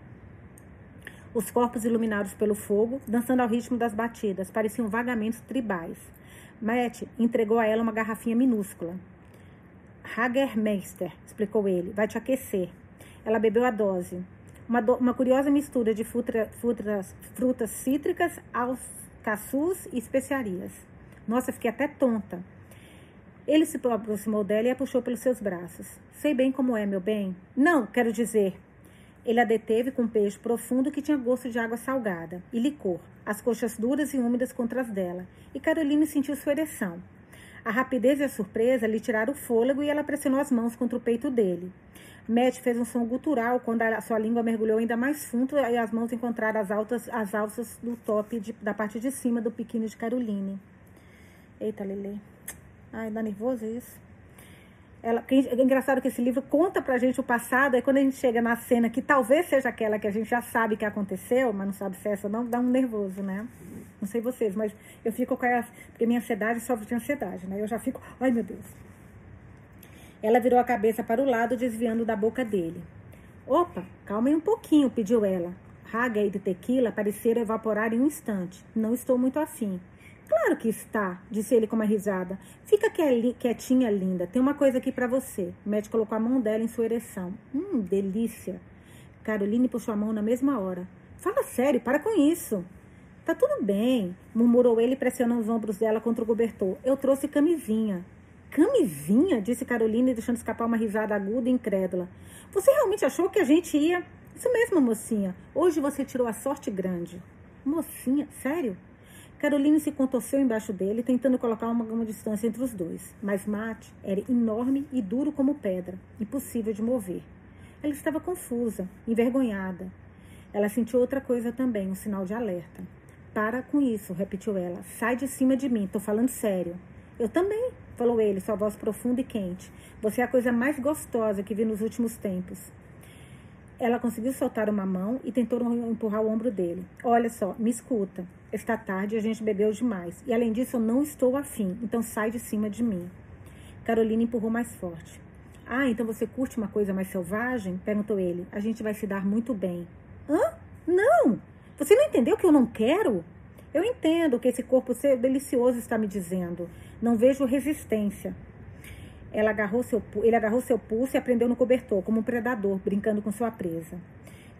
Os corpos iluminados pelo fogo, dançando ao ritmo das batidas, pareciam vagamentos tribais. Matt entregou a ela uma garrafinha minúscula. Hagermeister, explicou ele, vai te aquecer. Ela bebeu a dose. Uma, do, uma curiosa mistura de fruta, frutas, frutas cítricas, alcaçuz e especiarias. Nossa, fiquei até tonta. Ele se aproximou dela e a puxou pelos seus braços. Sei bem como é, meu bem. Não, quero dizer. Ele a deteve com um beijo profundo que tinha gosto de água salgada e licor, as coxas duras e úmidas contra as dela, e Caroline sentiu sua ereção. A rapidez e a surpresa lhe tiraram o fôlego e ela pressionou as mãos contra o peito dele. Matt fez um som gutural quando a sua língua mergulhou ainda mais fundo e as mãos encontraram as, altas, as alças do top de, da parte de cima do biquíni de Caroline. Eita, Lele. Ai, dá nervoso isso. Ela, é engraçado que esse livro conta pra gente o passado, aí quando a gente chega na cena que talvez seja aquela que a gente já sabe que aconteceu, mas não sabe se é essa não, dá um nervoso, né? Não sei vocês, mas eu fico com essa. Porque minha ansiedade sofre de ansiedade, né? Eu já fico, ai meu Deus. Ela virou a cabeça para o lado, desviando da boca dele. Opa, calma aí um pouquinho, pediu ela. Raga e de tequila pareceram evaporar em um instante. Não estou muito afim. Claro que está, disse ele com uma risada. Fica quietinha, linda. Tem uma coisa aqui para você. O médico colocou a mão dela em sua ereção. Hum, delícia. Caroline puxou a mão na mesma hora. Fala sério, para com isso. Tá tudo bem, murmurou ele pressionando os ombros dela contra o cobertor. Eu trouxe camisinha. Camisinha? disse Caroline, deixando escapar uma risada aguda e incrédula. Você realmente achou que a gente ia. Isso mesmo, mocinha. Hoje você tirou a sorte grande. Mocinha? Sério? Caroline se contorceu embaixo dele, tentando colocar uma, uma distância entre os dois. Mas Matt era enorme e duro como pedra, impossível de mover. Ela estava confusa, envergonhada. Ela sentiu outra coisa também, um sinal de alerta. Para com isso, repetiu ela. Sai de cima de mim, tô falando sério. Eu também, falou ele, sua voz profunda e quente. Você é a coisa mais gostosa que vi nos últimos tempos. Ela conseguiu soltar uma mão e tentou empurrar o ombro dele. Olha só, me escuta. Esta tarde a gente bebeu demais. E além disso, eu não estou afim. Então sai de cima de mim. Carolina empurrou mais forte. Ah, então você curte uma coisa mais selvagem? Perguntou ele. A gente vai se dar muito bem. Hã? Não! Você não entendeu que eu não quero? Eu entendo que esse corpo ser delicioso está me dizendo. Não vejo resistência. Ela agarrou seu, ele agarrou seu pulso e aprendeu no cobertor, como um predador, brincando com sua presa.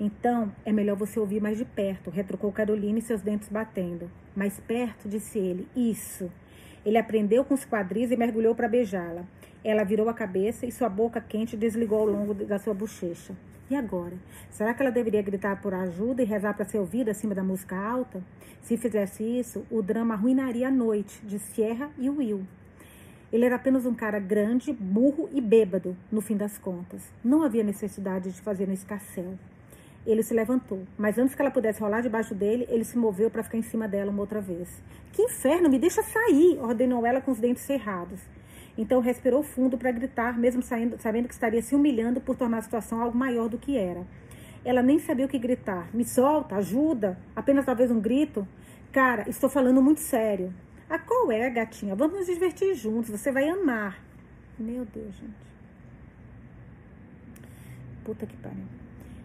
Então, é melhor você ouvir mais de perto, retrucou Caroline, seus dentes batendo. Mais perto, disse ele. Isso. Ele aprendeu com os quadris e mergulhou para beijá-la. Ela virou a cabeça e sua boca quente desligou ao longo da sua bochecha. E agora? Será que ela deveria gritar por ajuda e rezar para ser ouvida acima da música alta? Se fizesse isso, o drama arruinaria a noite de Sierra e Will. Ele era apenas um cara grande, burro e bêbado, no fim das contas. Não havia necessidade de fazer um escarcel. Ele se levantou, mas antes que ela pudesse rolar debaixo dele, ele se moveu para ficar em cima dela uma outra vez. Que inferno, me deixa sair! ordenou ela com os dentes cerrados. Então respirou fundo para gritar, mesmo saindo, sabendo que estaria se humilhando por tornar a situação algo maior do que era. Ela nem sabia o que gritar. Me solta, ajuda, apenas talvez um grito. Cara, estou falando muito sério. Ah, qual é, gatinha? Vamos nos divertir juntos, você vai amar. Meu Deus, gente. Puta que pariu.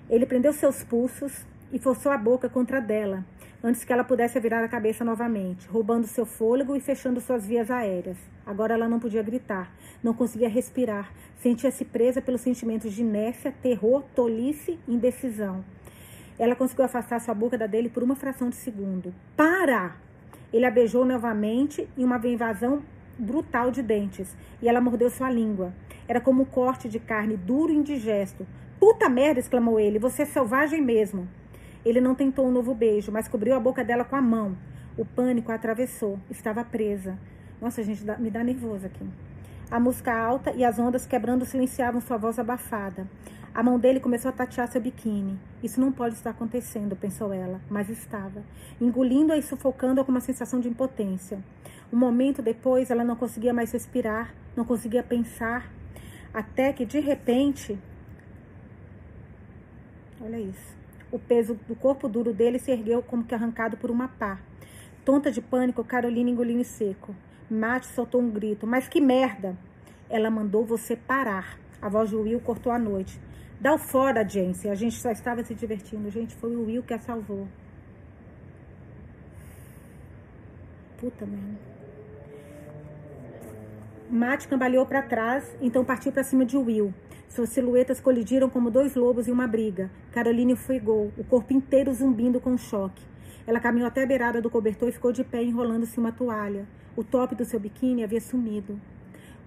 Ele prendeu seus pulsos e forçou a boca contra dela, antes que ela pudesse virar a cabeça novamente, roubando seu fôlego e fechando suas vias aéreas. Agora ela não podia gritar, não conseguia respirar, sentia-se presa pelos sentimentos de inércia, terror, tolice indecisão. Ela conseguiu afastar sua boca da dele por uma fração de segundo. Para! Ele a beijou novamente em uma invasão brutal de dentes, e ela mordeu sua língua. Era como um corte de carne duro e indigesto. Puta merda! exclamou ele. Você é selvagem mesmo. Ele não tentou um novo beijo, mas cobriu a boca dela com a mão. O pânico a atravessou. Estava presa. Nossa, gente, me dá nervoso aqui. A música alta e as ondas quebrando silenciavam sua voz abafada. A mão dele começou a tatear seu biquíni. Isso não pode estar acontecendo, pensou ela, mas estava, engolindo-a e sufocando-a com uma sensação de impotência. Um momento depois, ela não conseguia mais respirar, não conseguia pensar, até que de repente. Olha isso. O peso do corpo duro dele se ergueu como que arrancado por uma pá. Tonta de pânico, Carolina engoliu em seco. Mate soltou um grito. Mas que merda! Ela mandou você parar. A voz de Will cortou a noite. Dá o fora, Jensen. A gente só estava se divertindo. Gente, foi o Will que a salvou. Puta merda. Matt cambaleou para trás, então partiu para cima de Will. Suas silhuetas colidiram como dois lobos em uma briga. Caroline ofegou, o corpo inteiro zumbindo com choque. Ela caminhou até a beirada do cobertor e ficou de pé enrolando-se uma toalha. O top do seu biquíni havia sumido.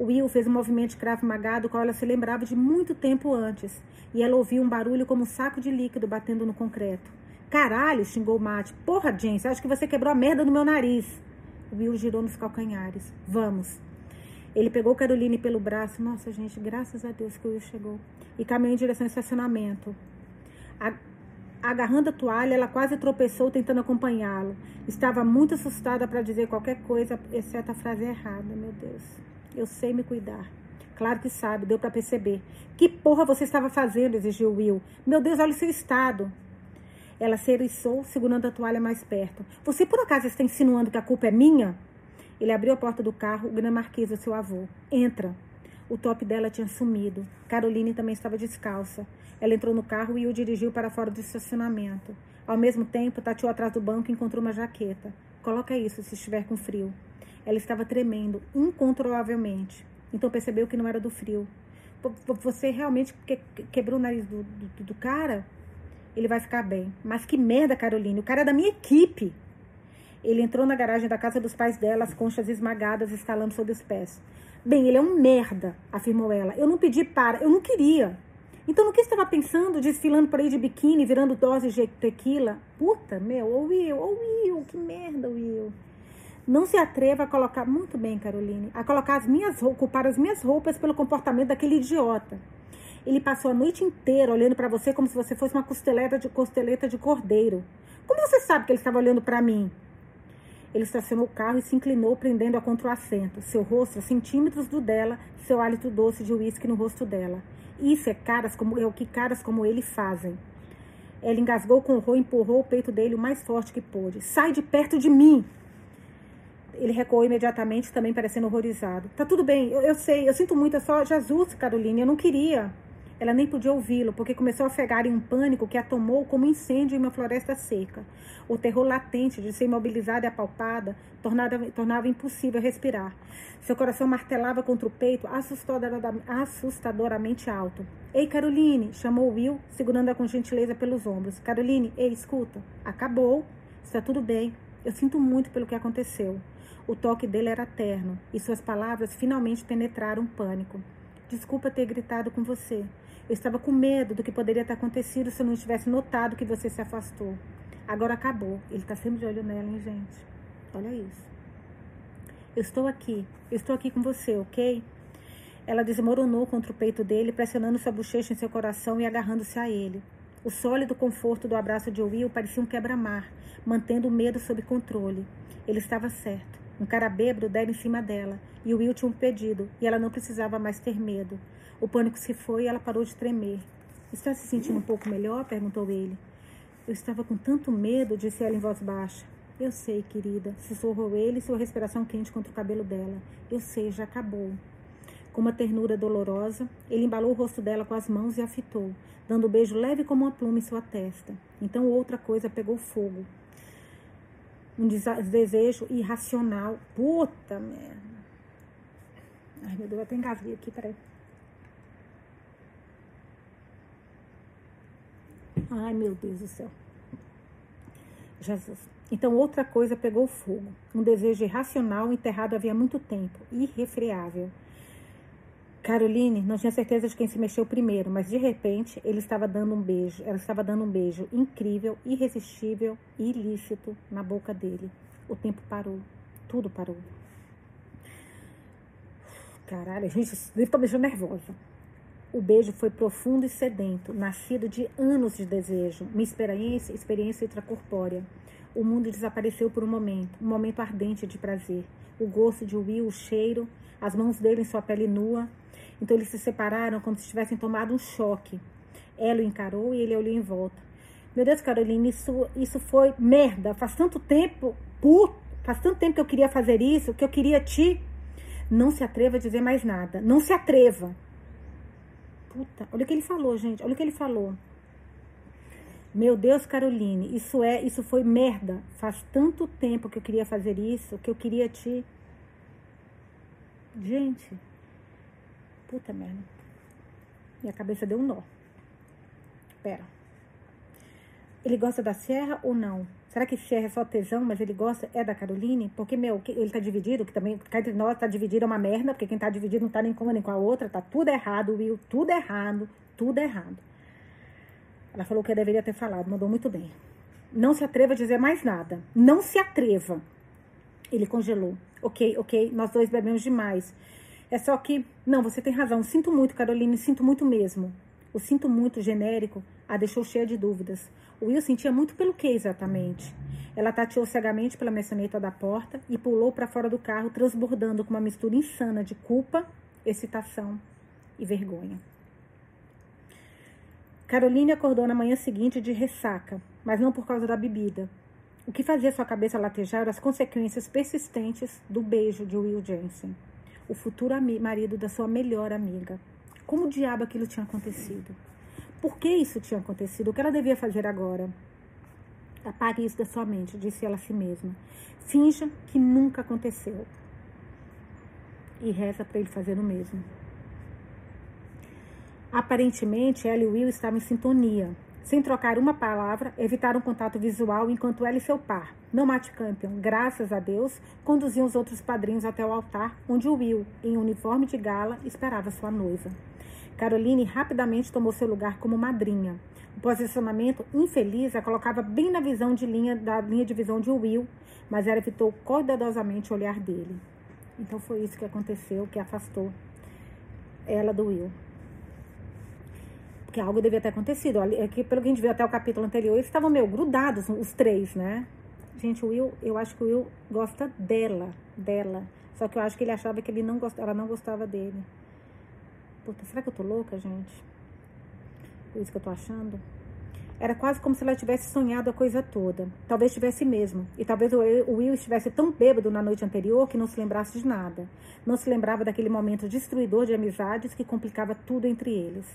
Will fez um movimento de cravo magado, qual ela se lembrava de muito tempo antes, e ela ouviu um barulho como um saco de líquido batendo no concreto. Caralho, xingou Matt. Porra, James, acho que você quebrou a merda no meu nariz. Will girou nos calcanhares. Vamos. Ele pegou Caroline pelo braço. Nossa, gente, graças a Deus que o Will chegou. E caminhou em direção ao estacionamento. Agarrando a toalha, ela quase tropeçou tentando acompanhá-lo. Estava muito assustada para dizer qualquer coisa, exceto a frase errada. Meu Deus. Eu sei me cuidar. Claro que sabe, deu para perceber. Que porra você estava fazendo? exigiu Will. Meu Deus, olha o seu estado. Ela se eriçou, segurando a toalha mais perto. Você por acaso está insinuando que a culpa é minha? Ele abriu a porta do carro, o grande marquês, seu avô. Entra. O top dela tinha sumido. Caroline também estava descalça. Ela entrou no carro e o dirigiu para fora do estacionamento. Ao mesmo tempo, tateou atrás do banco e encontrou uma jaqueta. Coloca isso se estiver com frio. Ela estava tremendo, incontrolavelmente. Então percebeu que não era do frio. Você realmente quebrou o nariz do, do, do cara? Ele vai ficar bem. Mas que merda, Caroline. O cara é da minha equipe. Ele entrou na garagem da casa dos pais dela, as conchas esmagadas estalando sob os pés. Bem, ele é um merda, afirmou ela. Eu não pedi para, eu não queria. Então, no que estava pensando, desfilando por aí de biquíni, virando doses de tequila? Puta, meu, ô Will, ô Will, que merda, Will. Não se atreva a colocar, muito bem, Caroline, a colocar as minhas culpar as minhas roupas pelo comportamento daquele idiota. Ele passou a noite inteira olhando para você como se você fosse uma costeleta de costeleta de cordeiro. Como você sabe que ele estava olhando para mim? Ele estacionou o carro e se inclinou, prendendo-a contra o assento, seu rosto a centímetros do dela, seu hálito doce de uísque no rosto dela. Isso é caras como é o que caras como ele fazem. Ela engasgou com horror e empurrou o peito dele o mais forte que pôde. Sai de perto de mim! Ele recuou imediatamente, também parecendo horrorizado. Tá tudo bem, eu, eu sei, eu sinto muito, é só Jesus, Caroline, eu não queria. Ela nem podia ouvi-lo, porque começou a ofegar em um pânico que a tomou como incêndio em uma floresta seca. O terror latente de ser imobilizada e apalpada tornava, tornava impossível respirar. Seu coração martelava contra o peito assustadoramente alto. Ei, Caroline! chamou Will, segurando-a com gentileza pelos ombros. Caroline, ei, escuta. Acabou. Está tudo bem. Eu sinto muito pelo que aconteceu. O toque dele era terno e suas palavras finalmente penetraram o pânico. Desculpa ter gritado com você. Eu estava com medo do que poderia ter acontecido se eu não tivesse notado que você se afastou. Agora acabou. Ele está sempre de olho nela, hein, gente? Olha isso. Eu estou aqui. Eu estou aqui com você, ok? Ela desmoronou contra o peito dele, pressionando sua bochecha em seu coração e agarrando-se a ele. O sólido conforto do abraço de Will parecia um quebra-mar, mantendo o medo sob controle. Ele estava certo. Um cara bêbado dera em cima dela, e o Will tinha um pedido, e ela não precisava mais ter medo. O pânico se foi e ela parou de tremer. Está se sentindo um pouco melhor? perguntou ele. Eu estava com tanto medo, disse ela em voz baixa. Eu sei, querida, sussurrou ele, sua respiração quente contra o cabelo dela. Eu sei, já acabou. Com uma ternura dolorosa, ele embalou o rosto dela com as mãos e a fitou, dando um beijo leve como uma pluma em sua testa. Então outra coisa pegou fogo. Um desejo irracional. Puta merda. Ai, meu Deus, eu até engasguei aqui, peraí. Ai, meu Deus do céu. Jesus. Então, outra coisa pegou fogo. Um desejo irracional enterrado havia muito tempo, irrefreável. Caroline não tinha certeza de quem se mexeu primeiro, mas de repente ele estava dando um beijo. Ela estava dando um beijo incrível, irresistível, ilícito na boca dele. O tempo parou. Tudo parou. Caralho, gente, eu estou me deixando nervosa. O beijo foi profundo e sedento, nascido de anos de desejo, uma experiência, experiência extracorpórea. O mundo desapareceu por um momento, um momento ardente de prazer. O gosto de Will, o cheiro, as mãos dele em sua pele nua. Então eles se separaram como se tivessem tomado um choque. Ela o encarou e ele olhou em volta. Meu Deus, Carolina, isso, isso foi merda. Faz tanto tempo, puto, faz tanto tempo que eu queria fazer isso, que eu queria te. Não se atreva a dizer mais nada. Não se atreva. Puta, olha o que ele falou, gente. Olha o que ele falou. Meu Deus, Caroline, isso é, isso foi merda. Faz tanto tempo que eu queria fazer isso, que eu queria te Gente, puta merda. Minha cabeça deu um nó. Pera. Ele gosta da Serra ou não? Será que Serra é só tesão, mas ele gosta é da Caroline? Porque, meu, ele tá dividido, que também, cá entre nós, tá dividido é uma merda, porque quem tá dividido não tá nem com uma nem com a outra, tá tudo errado, Will, tudo errado, tudo errado. Ela falou que eu deveria ter falado, mandou muito bem. Não se atreva a dizer mais nada. Não se atreva. Ele congelou. Ok, ok, nós dois bebemos demais. É só que, não, você tem razão. Sinto muito, Caroline, sinto muito mesmo. O sinto muito genérico a deixou cheia de dúvidas. O Will sentia muito pelo que exatamente? Ela tateou cegamente pela maçaneta da porta e pulou para fora do carro, transbordando com uma mistura insana de culpa, excitação e vergonha. Caroline acordou na manhã seguinte de ressaca, mas não por causa da bebida. O que fazia sua cabeça latejar eram as consequências persistentes do beijo de Will Jensen, o futuro marido da sua melhor amiga. Como diabo aquilo tinha acontecido? Por que isso tinha acontecido? O que ela devia fazer agora? Apague isso da sua mente, disse ela a si mesma. Finja que nunca aconteceu. E reza para ele fazer o mesmo. Aparentemente, ela e Will estavam em sintonia. Sem trocar uma palavra, evitaram contato visual enquanto ela e seu par, não Matt Campion, graças a Deus, conduziam os outros padrinhos até o altar, onde Will, em uniforme de gala, esperava sua noiva. Caroline rapidamente tomou seu lugar como madrinha. O posicionamento infeliz a colocava bem na visão de linha da linha de visão de Will, mas ela evitou cuidadosamente o olhar dele. Então foi isso que aconteceu, que afastou ela do Will que algo devia ter acontecido. É que, pelo que a gente viu até o capítulo anterior, eles estavam meio grudados, os três, né? Gente, o Will, eu acho que o Will gosta dela, dela. Só que eu acho que ele achava que ele não gost, ela não gostava dele. Puta, será que eu tô louca, gente? Por isso que eu tô achando. Era quase como se ela tivesse sonhado a coisa toda. Talvez tivesse mesmo. E talvez o Will estivesse tão bêbado na noite anterior que não se lembrasse de nada. Não se lembrava daquele momento destruidor de amizades que complicava tudo entre eles.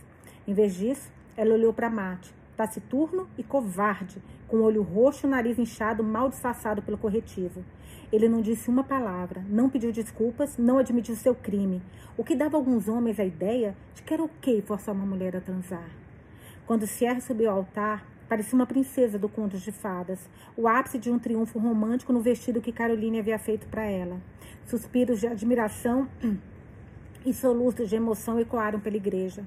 Em vez disso, ela olhou para Mate, taciturno e covarde, com o olho roxo e o nariz inchado, mal disfarçado pelo corretivo. Ele não disse uma palavra, não pediu desculpas, não admitiu seu crime, o que dava a alguns homens a ideia de que era ok forçar uma mulher a transar. Quando Sierra subiu ao altar, parecia uma princesa do conto de fadas, o ápice de um triunfo romântico no vestido que Caroline havia feito para ela. Suspiros de admiração e soluços de emoção ecoaram pela igreja.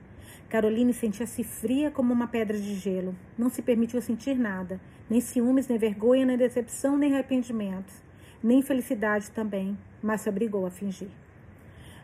Caroline sentia-se fria como uma pedra de gelo. Não se permitiu sentir nada, nem ciúmes, nem vergonha, nem decepção, nem arrependimento, nem felicidade também, mas se obrigou a fingir.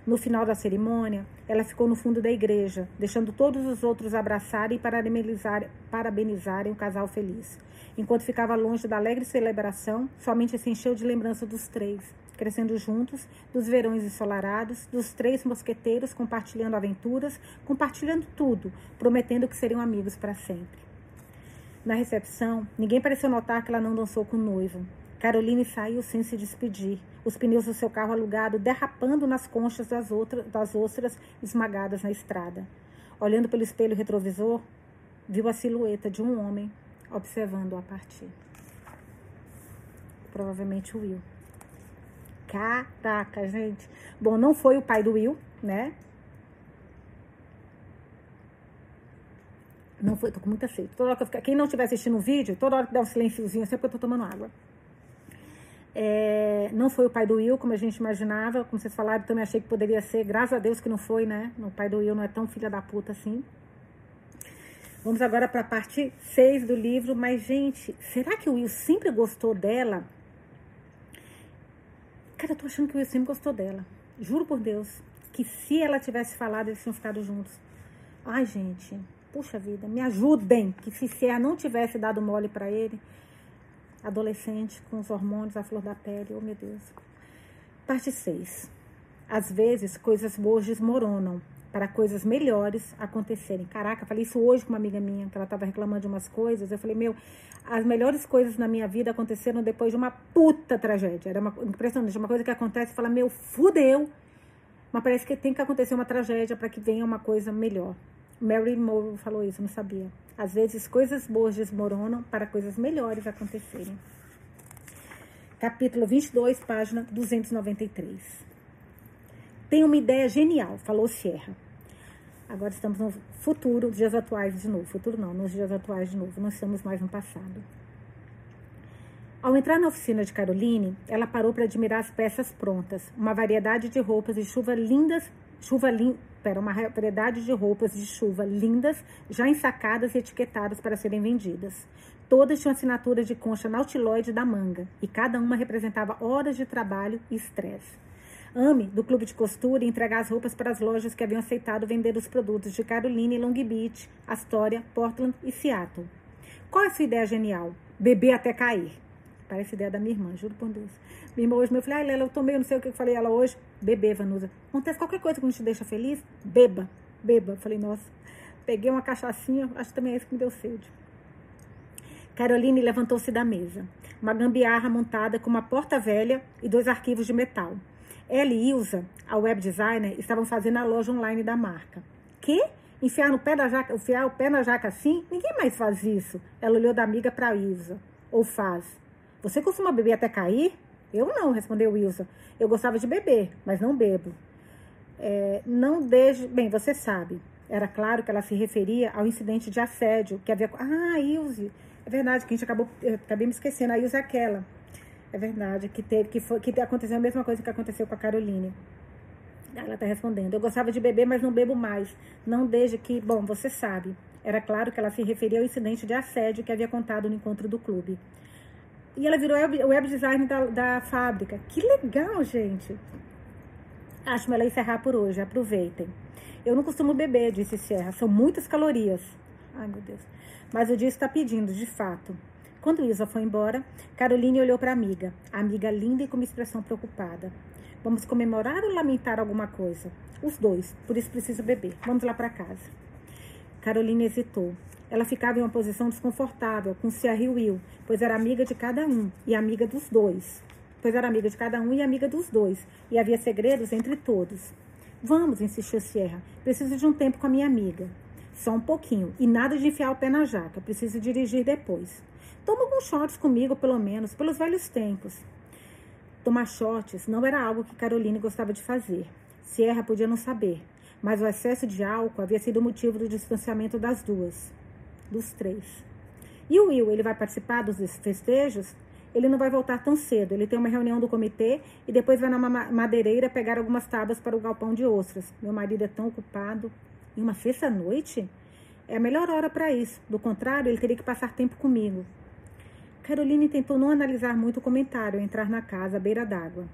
No final da cerimônia, ela ficou no fundo da igreja, deixando todos os outros abraçarem e parabenizarem, o casal feliz. Enquanto ficava longe da alegre celebração, somente se encheu de lembrança dos três, crescendo juntos, dos verões ensolarados, dos três mosqueteiros compartilhando aventuras, compartilhando tudo, prometendo que seriam amigos para sempre. Na recepção, ninguém pareceu notar que ela não dançou com o noivo. Caroline saiu sem se despedir, os pneus do seu carro alugado derrapando nas conchas das, outras, das ostras esmagadas na estrada. Olhando pelo espelho retrovisor, viu a silhueta de um homem observando-a partir. Provavelmente o Will. Caraca, gente. Bom, não foi o pai do Will, né? Não foi, tô com muita sede. Toda hora que eu ficar, quem não estiver assistindo o vídeo, toda hora que dá um silênciozinho assim, é porque eu tô tomando água. É, não foi o pai do Will, como a gente imaginava. Como vocês falaram, também achei que poderia ser. Graças a Deus que não foi, né? O pai do Will não é tão filha da puta assim. Vamos agora para a parte 6 do livro. Mas, gente, será que o Will sempre gostou dela? Cara, eu tô achando que o Will sempre gostou dela. Juro por Deus. Que se ela tivesse falado, eles tinham ficado juntos. Ai, gente. Puxa vida, me ajudem. Que se Serra não tivesse dado mole para ele, adolescente, com os hormônios à flor da pele, oh meu Deus. Parte 6. Às vezes, coisas boas desmoronam para coisas melhores acontecerem. Caraca, falei isso hoje com uma amiga minha, que ela estava reclamando de umas coisas. Eu falei, meu, as melhores coisas na minha vida aconteceram depois de uma puta tragédia. Era uma impressionante, uma coisa que acontece e fala, meu, fudeu. Mas parece que tem que acontecer uma tragédia para que venha uma coisa melhor. Mary Moore falou isso, não sabia. Às vezes coisas boas desmoronam para coisas melhores acontecerem. Capítulo 22, página 293. Tenho uma ideia genial, falou Sierra. Agora estamos no futuro, dias atuais de novo. Futuro não, nos dias atuais de novo. Não estamos mais no passado. Ao entrar na oficina de Caroline, ela parou para admirar as peças prontas, uma variedade de roupas de chuva lindas, chuva lin, uma variedade de roupas de chuva lindas, já ensacadas e etiquetadas para serem vendidas. Todas tinham assinatura de concha nautiloide da manga, e cada uma representava horas de trabalho e estresse. Ame, do clube de costura, entregar as roupas para as lojas que haviam aceitado vender os produtos de Carolina e Long Beach, Astoria, Portland e Seattle. Qual é a sua ideia genial? Beber até cair. Parece ideia da minha irmã, juro por Deus. Minha irmã hoje me falou, ai Lela, eu tomei, não sei o que eu falei ela hoje. Beber, Vanusa. Acontece qualquer coisa que não te deixa feliz, beba, beba. Falei, nossa, peguei uma cachaçinha, acho que também é isso que me deu sede. Caroline levantou-se da mesa. Uma gambiarra montada com uma porta velha e dois arquivos de metal. Ela e Ilza, a web designer, estavam fazendo a loja online da marca. Que? Enfiar, no pé da jaca, enfiar o pé na jaca assim? Ninguém mais faz isso. Ela olhou da amiga para Ilza. Ou faz? Você costuma beber até cair? Eu não, respondeu Wilson. Eu gostava de beber, mas não bebo. É, não desde. Bem, você sabe. Era claro que ela se referia ao incidente de assédio que havia. Ah, Ilse. É verdade, que a gente acabou. acabei me esquecendo. A Ilse é aquela. É verdade, que teve, que, foi, que aconteceu a mesma coisa que aconteceu com a Caroline. Ela está respondendo. Eu gostava de beber, mas não bebo mais. Não desde que. Bom, você sabe. Era claro que ela se referia ao incidente de assédio que havia contado no encontro do clube. E ela virou web, web design da, da fábrica. Que legal, gente. Acho melhor encerrar por hoje. Aproveitem. Eu não costumo beber, disse Sierra. São muitas calorias. Ai, meu Deus. Mas o dia está pedindo, de fato. Quando Isa foi embora, Caroline olhou para a amiga. Amiga linda e com uma expressão preocupada. Vamos comemorar ou lamentar alguma coisa? Os dois, por isso preciso beber. Vamos lá para casa. Caroline hesitou. Ela ficava em uma posição desconfortável com Sierra e Will, pois era amiga de cada um e amiga dos dois. Pois era amiga de cada um e amiga dos dois, e havia segredos entre todos. Vamos, insistiu Sierra. Preciso de um tempo com a minha amiga. Só um pouquinho, e nada de enfiar o pé na jaca. Preciso dirigir depois. Toma alguns shots comigo, pelo menos, pelos velhos tempos. Tomar shots não era algo que Caroline gostava de fazer. Sierra podia não saber, mas o excesso de álcool havia sido motivo do distanciamento das duas dos três. E o Will, ele vai participar dos festejos? Ele não vai voltar tão cedo. Ele tem uma reunião do comitê e depois vai na madeireira pegar algumas tábuas para o galpão de ostras. Meu marido é tão ocupado. E uma sexta-noite? É a melhor hora para isso. Do contrário, ele teria que passar tempo comigo. Caroline tentou não analisar muito o comentário entrar na casa à beira d'água.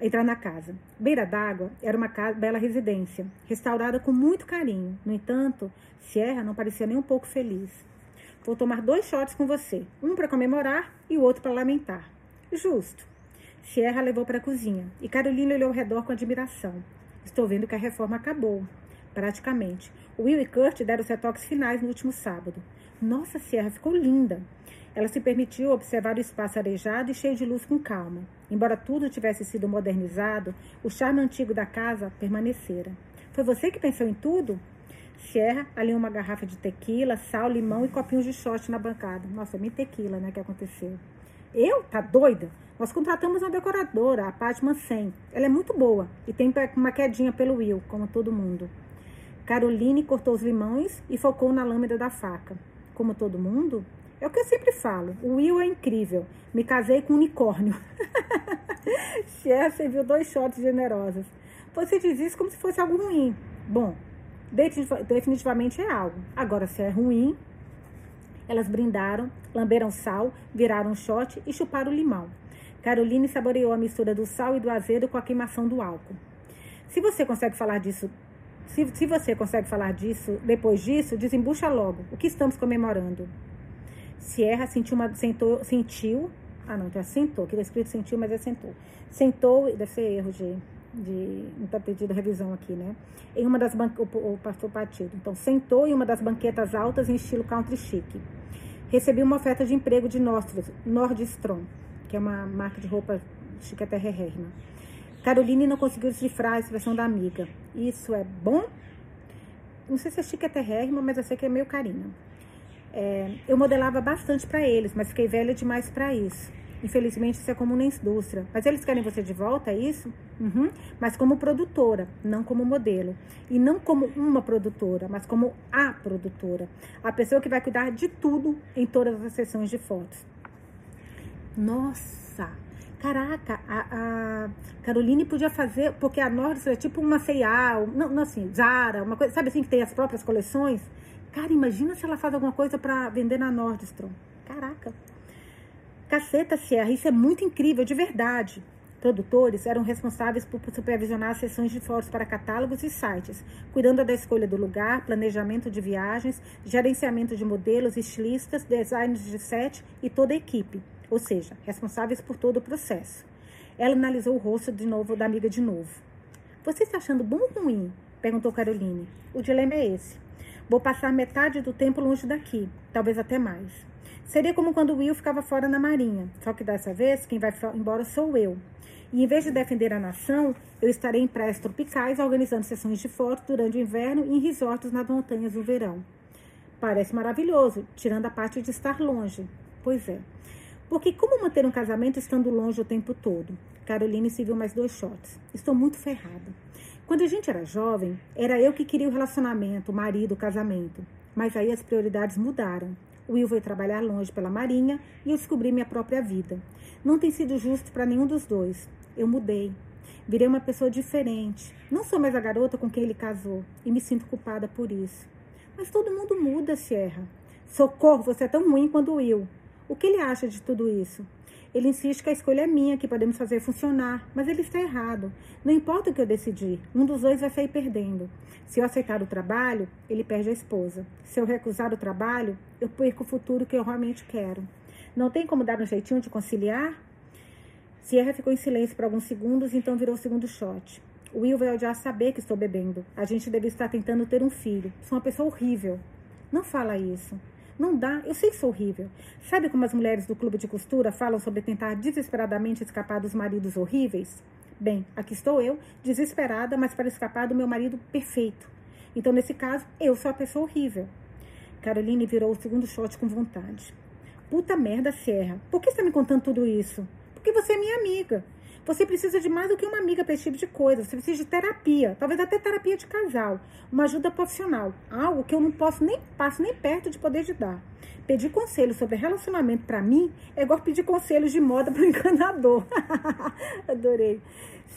Entrar na casa. Beira d'água era uma casa, bela residência, restaurada com muito carinho. No entanto, Sierra não parecia nem um pouco feliz. Vou tomar dois shots com você, um para comemorar e o outro para lamentar. Justo. Sierra levou para a cozinha e Carolina olhou ao redor com admiração. Estou vendo que a reforma acabou. Praticamente. Will e Kurt deram os retoques finais no último sábado. Nossa, Sierra ficou linda. Ela se permitiu observar o espaço arejado e cheio de luz com calma. Embora tudo tivesse sido modernizado, o charme antigo da casa permanecera. Foi você que pensou em tudo? Sierra alinhou uma garrafa de tequila, sal, limão e copinhos de shot na bancada. Nossa, me tequila, né, que aconteceu. Eu? Tá doida? Nós contratamos uma decoradora, a Patman 100. Ela é muito boa e tem uma quedinha pelo Will, como todo mundo. Caroline cortou os limões e focou na lâmina da faca. Como todo mundo? É o que eu sempre falo. O Will é incrível. Me casei com um unicórnio. Cher serviu dois shots generosos. Você diz isso como se fosse algo ruim. Bom, definitivamente é algo. Agora, se é ruim, elas brindaram, lamberam sal, viraram um shot e chuparam limão. Caroline saboreou a mistura do sal e do azedo com a queimação do álcool. Se você consegue falar disso, se, se você consegue falar disso depois disso, desembucha logo. O que estamos comemorando? Sierra sentiu uma. Sentou, sentiu. Ah, não, então sentou, que está escrito sentiu, mas é sentou. Sentou, deve ser erro de. de não está pedido revisão aqui, né? Em uma das banquetas. O, o pastor partido. Então, sentou em uma das banquetas altas em estilo country chic. Recebi uma oferta de emprego de Nordstrom, que é uma marca de roupa chique até rérrima. Caroline não conseguiu decifrar a expressão da amiga. Isso é bom? Não sei se é chique até rérrima, mas eu sei que é meio carinho. É, eu modelava bastante para eles, mas fiquei velha demais para isso. Infelizmente, isso é comum na indústria. Mas eles querem você de volta, é isso? Uhum. Mas como produtora, não como modelo. E não como uma produtora, mas como a produtora. A pessoa que vai cuidar de tudo em todas as sessões de fotos. Nossa! Caraca, a, a Caroline podia fazer, porque a Nordstrom é tipo uma C&A, não, não assim, Zara, uma coisa, sabe assim, que tem as próprias coleções? Cara, imagina se ela faz alguma coisa para vender na Nordstrom. Caraca. Caceta, Sierra, isso é muito incrível, de verdade. Produtores eram responsáveis por supervisionar sessões de fotos para catálogos e sites, cuidando da escolha do lugar, planejamento de viagens, gerenciamento de modelos, estilistas, designers de set e toda a equipe, ou seja, responsáveis por todo o processo. Ela analisou o rosto de novo da amiga de novo. Você está achando bom ou ruim? perguntou Caroline. O dilema é esse. Vou passar metade do tempo longe daqui, talvez até mais. Seria como quando Will ficava fora na marinha, só que dessa vez quem vai embora sou eu. E em vez de defender a nação, eu estarei em praias tropicais organizando sessões de fotos durante o inverno e em resorts nas montanhas no verão. Parece maravilhoso, tirando a parte de estar longe. Pois é. Porque como manter um casamento estando longe o tempo todo? Caroline se viu mais dois shots. Estou muito ferrada. Quando a gente era jovem, era eu que queria o relacionamento, o marido, o casamento. Mas aí as prioridades mudaram. Will foi trabalhar longe pela Marinha e eu descobri minha própria vida. Não tem sido justo para nenhum dos dois. Eu mudei. Virei uma pessoa diferente. Não sou mais a garota com quem ele casou e me sinto culpada por isso. Mas todo mundo muda, Sierra. Socorro, você é tão ruim quanto Will. O que ele acha de tudo isso? Ele insiste que a escolha é minha, que podemos fazer funcionar, mas ele está errado. Não importa o que eu decidir, um dos dois vai sair perdendo. Se eu aceitar o trabalho, ele perde a esposa. Se eu recusar o trabalho, eu perco o futuro que eu realmente quero. Não tem como dar um jeitinho de conciliar? Sierra ficou em silêncio por alguns segundos, então virou o segundo shot. Will vai odiar saber que estou bebendo. A gente deve estar tentando ter um filho. Sou uma pessoa horrível. Não fala isso. Não dá, eu sei que sou horrível. Sabe como as mulheres do clube de costura falam sobre tentar desesperadamente escapar dos maridos horríveis? Bem, aqui estou eu, desesperada, mas para escapar do meu marido perfeito. Então, nesse caso, eu sou a pessoa horrível. Caroline virou o segundo shot com vontade. Puta merda, Serra. Por que está me contando tudo isso? Porque você é minha amiga. Você precisa de mais do que uma amiga para esse tipo de coisa. Você precisa de terapia, talvez até terapia de casal, uma ajuda profissional, algo que eu não posso nem passo nem perto de poder te dar. Pedir conselho sobre relacionamento para mim é igual pedir conselhos de moda para encanador. Adorei.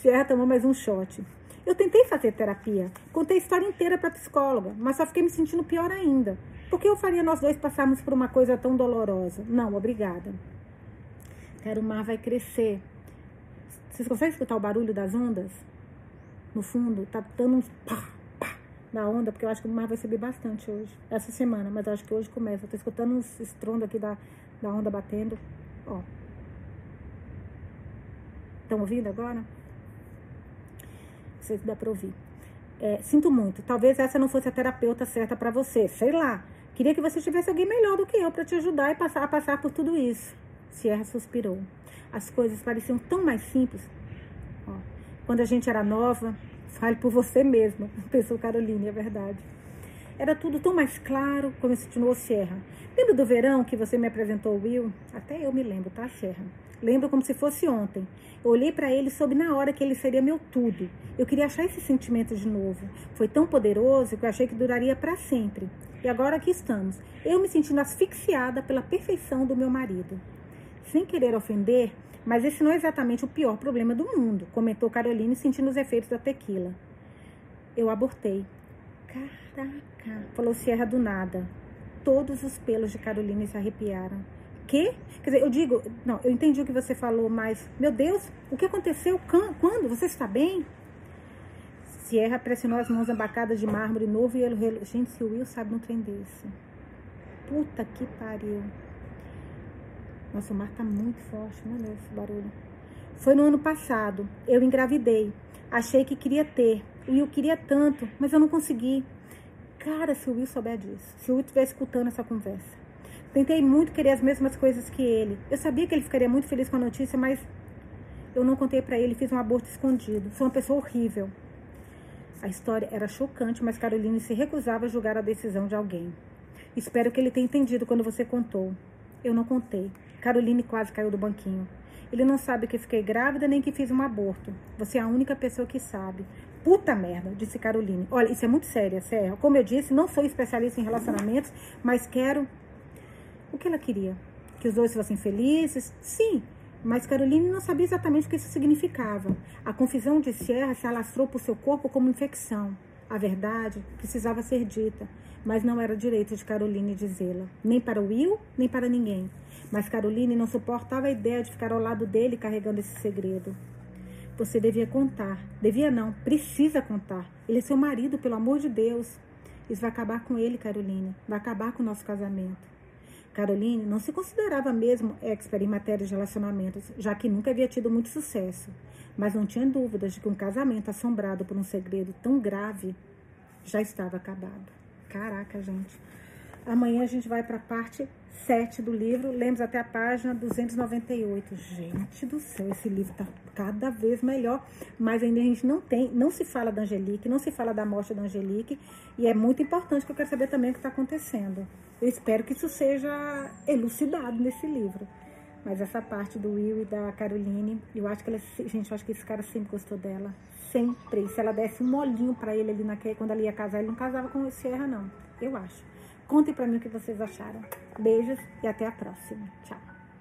Sierra tomou mais um shot. Eu tentei fazer terapia, contei a história inteira para psicóloga, mas só fiquei me sentindo pior ainda. Por que eu faria nós dois passarmos por uma coisa tão dolorosa? Não, obrigada. Quero o mar vai crescer. Vocês conseguem escutar o barulho das ondas? No fundo, tá dando uns pá, pá da onda, porque eu acho que o mar vai subir bastante hoje, essa semana, mas eu acho que hoje começa. Eu tô escutando uns estrondo aqui da, da onda batendo. Ó. Estão ouvindo agora? Não sei se dá pra ouvir. É, sinto muito. Talvez essa não fosse a terapeuta certa para você. Sei lá. Queria que você tivesse alguém melhor do que eu para te ajudar e passar a passar por tudo isso. Sierra suspirou as coisas pareciam tão mais simples. Ó, quando a gente era nova, fale por você mesma, pensou Caroline, é verdade. Era tudo tão mais claro, continuou Serra. Lembra do verão que você me apresentou Will? Até eu me lembro, tá, Serra? Lembro como se fosse ontem. Eu olhei para ele e soube na hora que ele seria meu tudo. Eu queria achar esse sentimento de novo. Foi tão poderoso que eu achei que duraria para sempre. E agora aqui estamos. Eu me sentindo asfixiada pela perfeição do meu marido. Sem querer ofender, mas esse não é exatamente o pior problema do mundo, comentou Caroline sentindo os efeitos da tequila. Eu abortei. Caraca, falou Sierra do nada. Todos os pelos de Caroline se arrepiaram. Que? Quer dizer, eu digo, não, eu entendi o que você falou, mas, meu Deus, o que aconteceu? Quando? Você está bem? Sierra pressionou as mãos abacadas de mármore novo e ele, gente, se o Will sabe um trem desse. Puta que pariu. Nossa, o mar tá muito forte, meu Deus, esse barulho. Foi no ano passado. Eu engravidei. Achei que queria ter. O Will queria tanto, mas eu não consegui. Cara, se o Will souber disso, se o Will estivesse escutando essa conversa. Tentei muito querer as mesmas coisas que ele. Eu sabia que ele ficaria muito feliz com a notícia, mas eu não contei para ele, fiz um aborto escondido. Sou uma pessoa horrível. A história era chocante, mas Caroline se recusava a julgar a decisão de alguém. Espero que ele tenha entendido quando você contou. Eu não contei. Caroline quase caiu do banquinho. Ele não sabe que fiquei grávida nem que fiz um aborto. Você é a única pessoa que sabe. Puta merda, disse Caroline. Olha, isso é muito sério, sério. Como eu disse, não sou especialista em relacionamentos, mas quero. O que ela queria? Que os dois fossem felizes? Sim, mas Caroline não sabia exatamente o que isso significava. A confusão de Sierra se alastrou por seu corpo como infecção. A verdade precisava ser dita, mas não era direito de Caroline dizê-la, nem para Will, nem para ninguém. Mas Caroline não suportava a ideia de ficar ao lado dele carregando esse segredo. Você devia contar. Devia não, precisa contar. Ele é seu marido, pelo amor de Deus. Isso vai acabar com ele, Caroline. Vai acabar com o nosso casamento. Caroline não se considerava mesmo expert em matéria de relacionamentos, já que nunca havia tido muito sucesso. Mas não tinha dúvidas de que um casamento assombrado por um segredo tão grave já estava acabado. Caraca, gente. Amanhã a gente vai para a parte 7 do livro, lemos até a página 298. Gente do céu, esse livro tá cada vez melhor, mas ainda a gente não tem, não se fala da Angelique, não se fala da morte da Angelique, e é muito importante que eu quero saber também o que está acontecendo. Eu espero que isso seja elucidado nesse livro. Mas essa parte do Will e da Caroline, eu acho que ela, gente, eu acho que esse cara sempre gostou dela. Sempre. Se ela desse um molinho para ele ali naquele, quando ela ia casar, ele não casava com o Sierra, não. Eu acho. Contem para mim o que vocês acharam. Beijos e até a próxima. Tchau.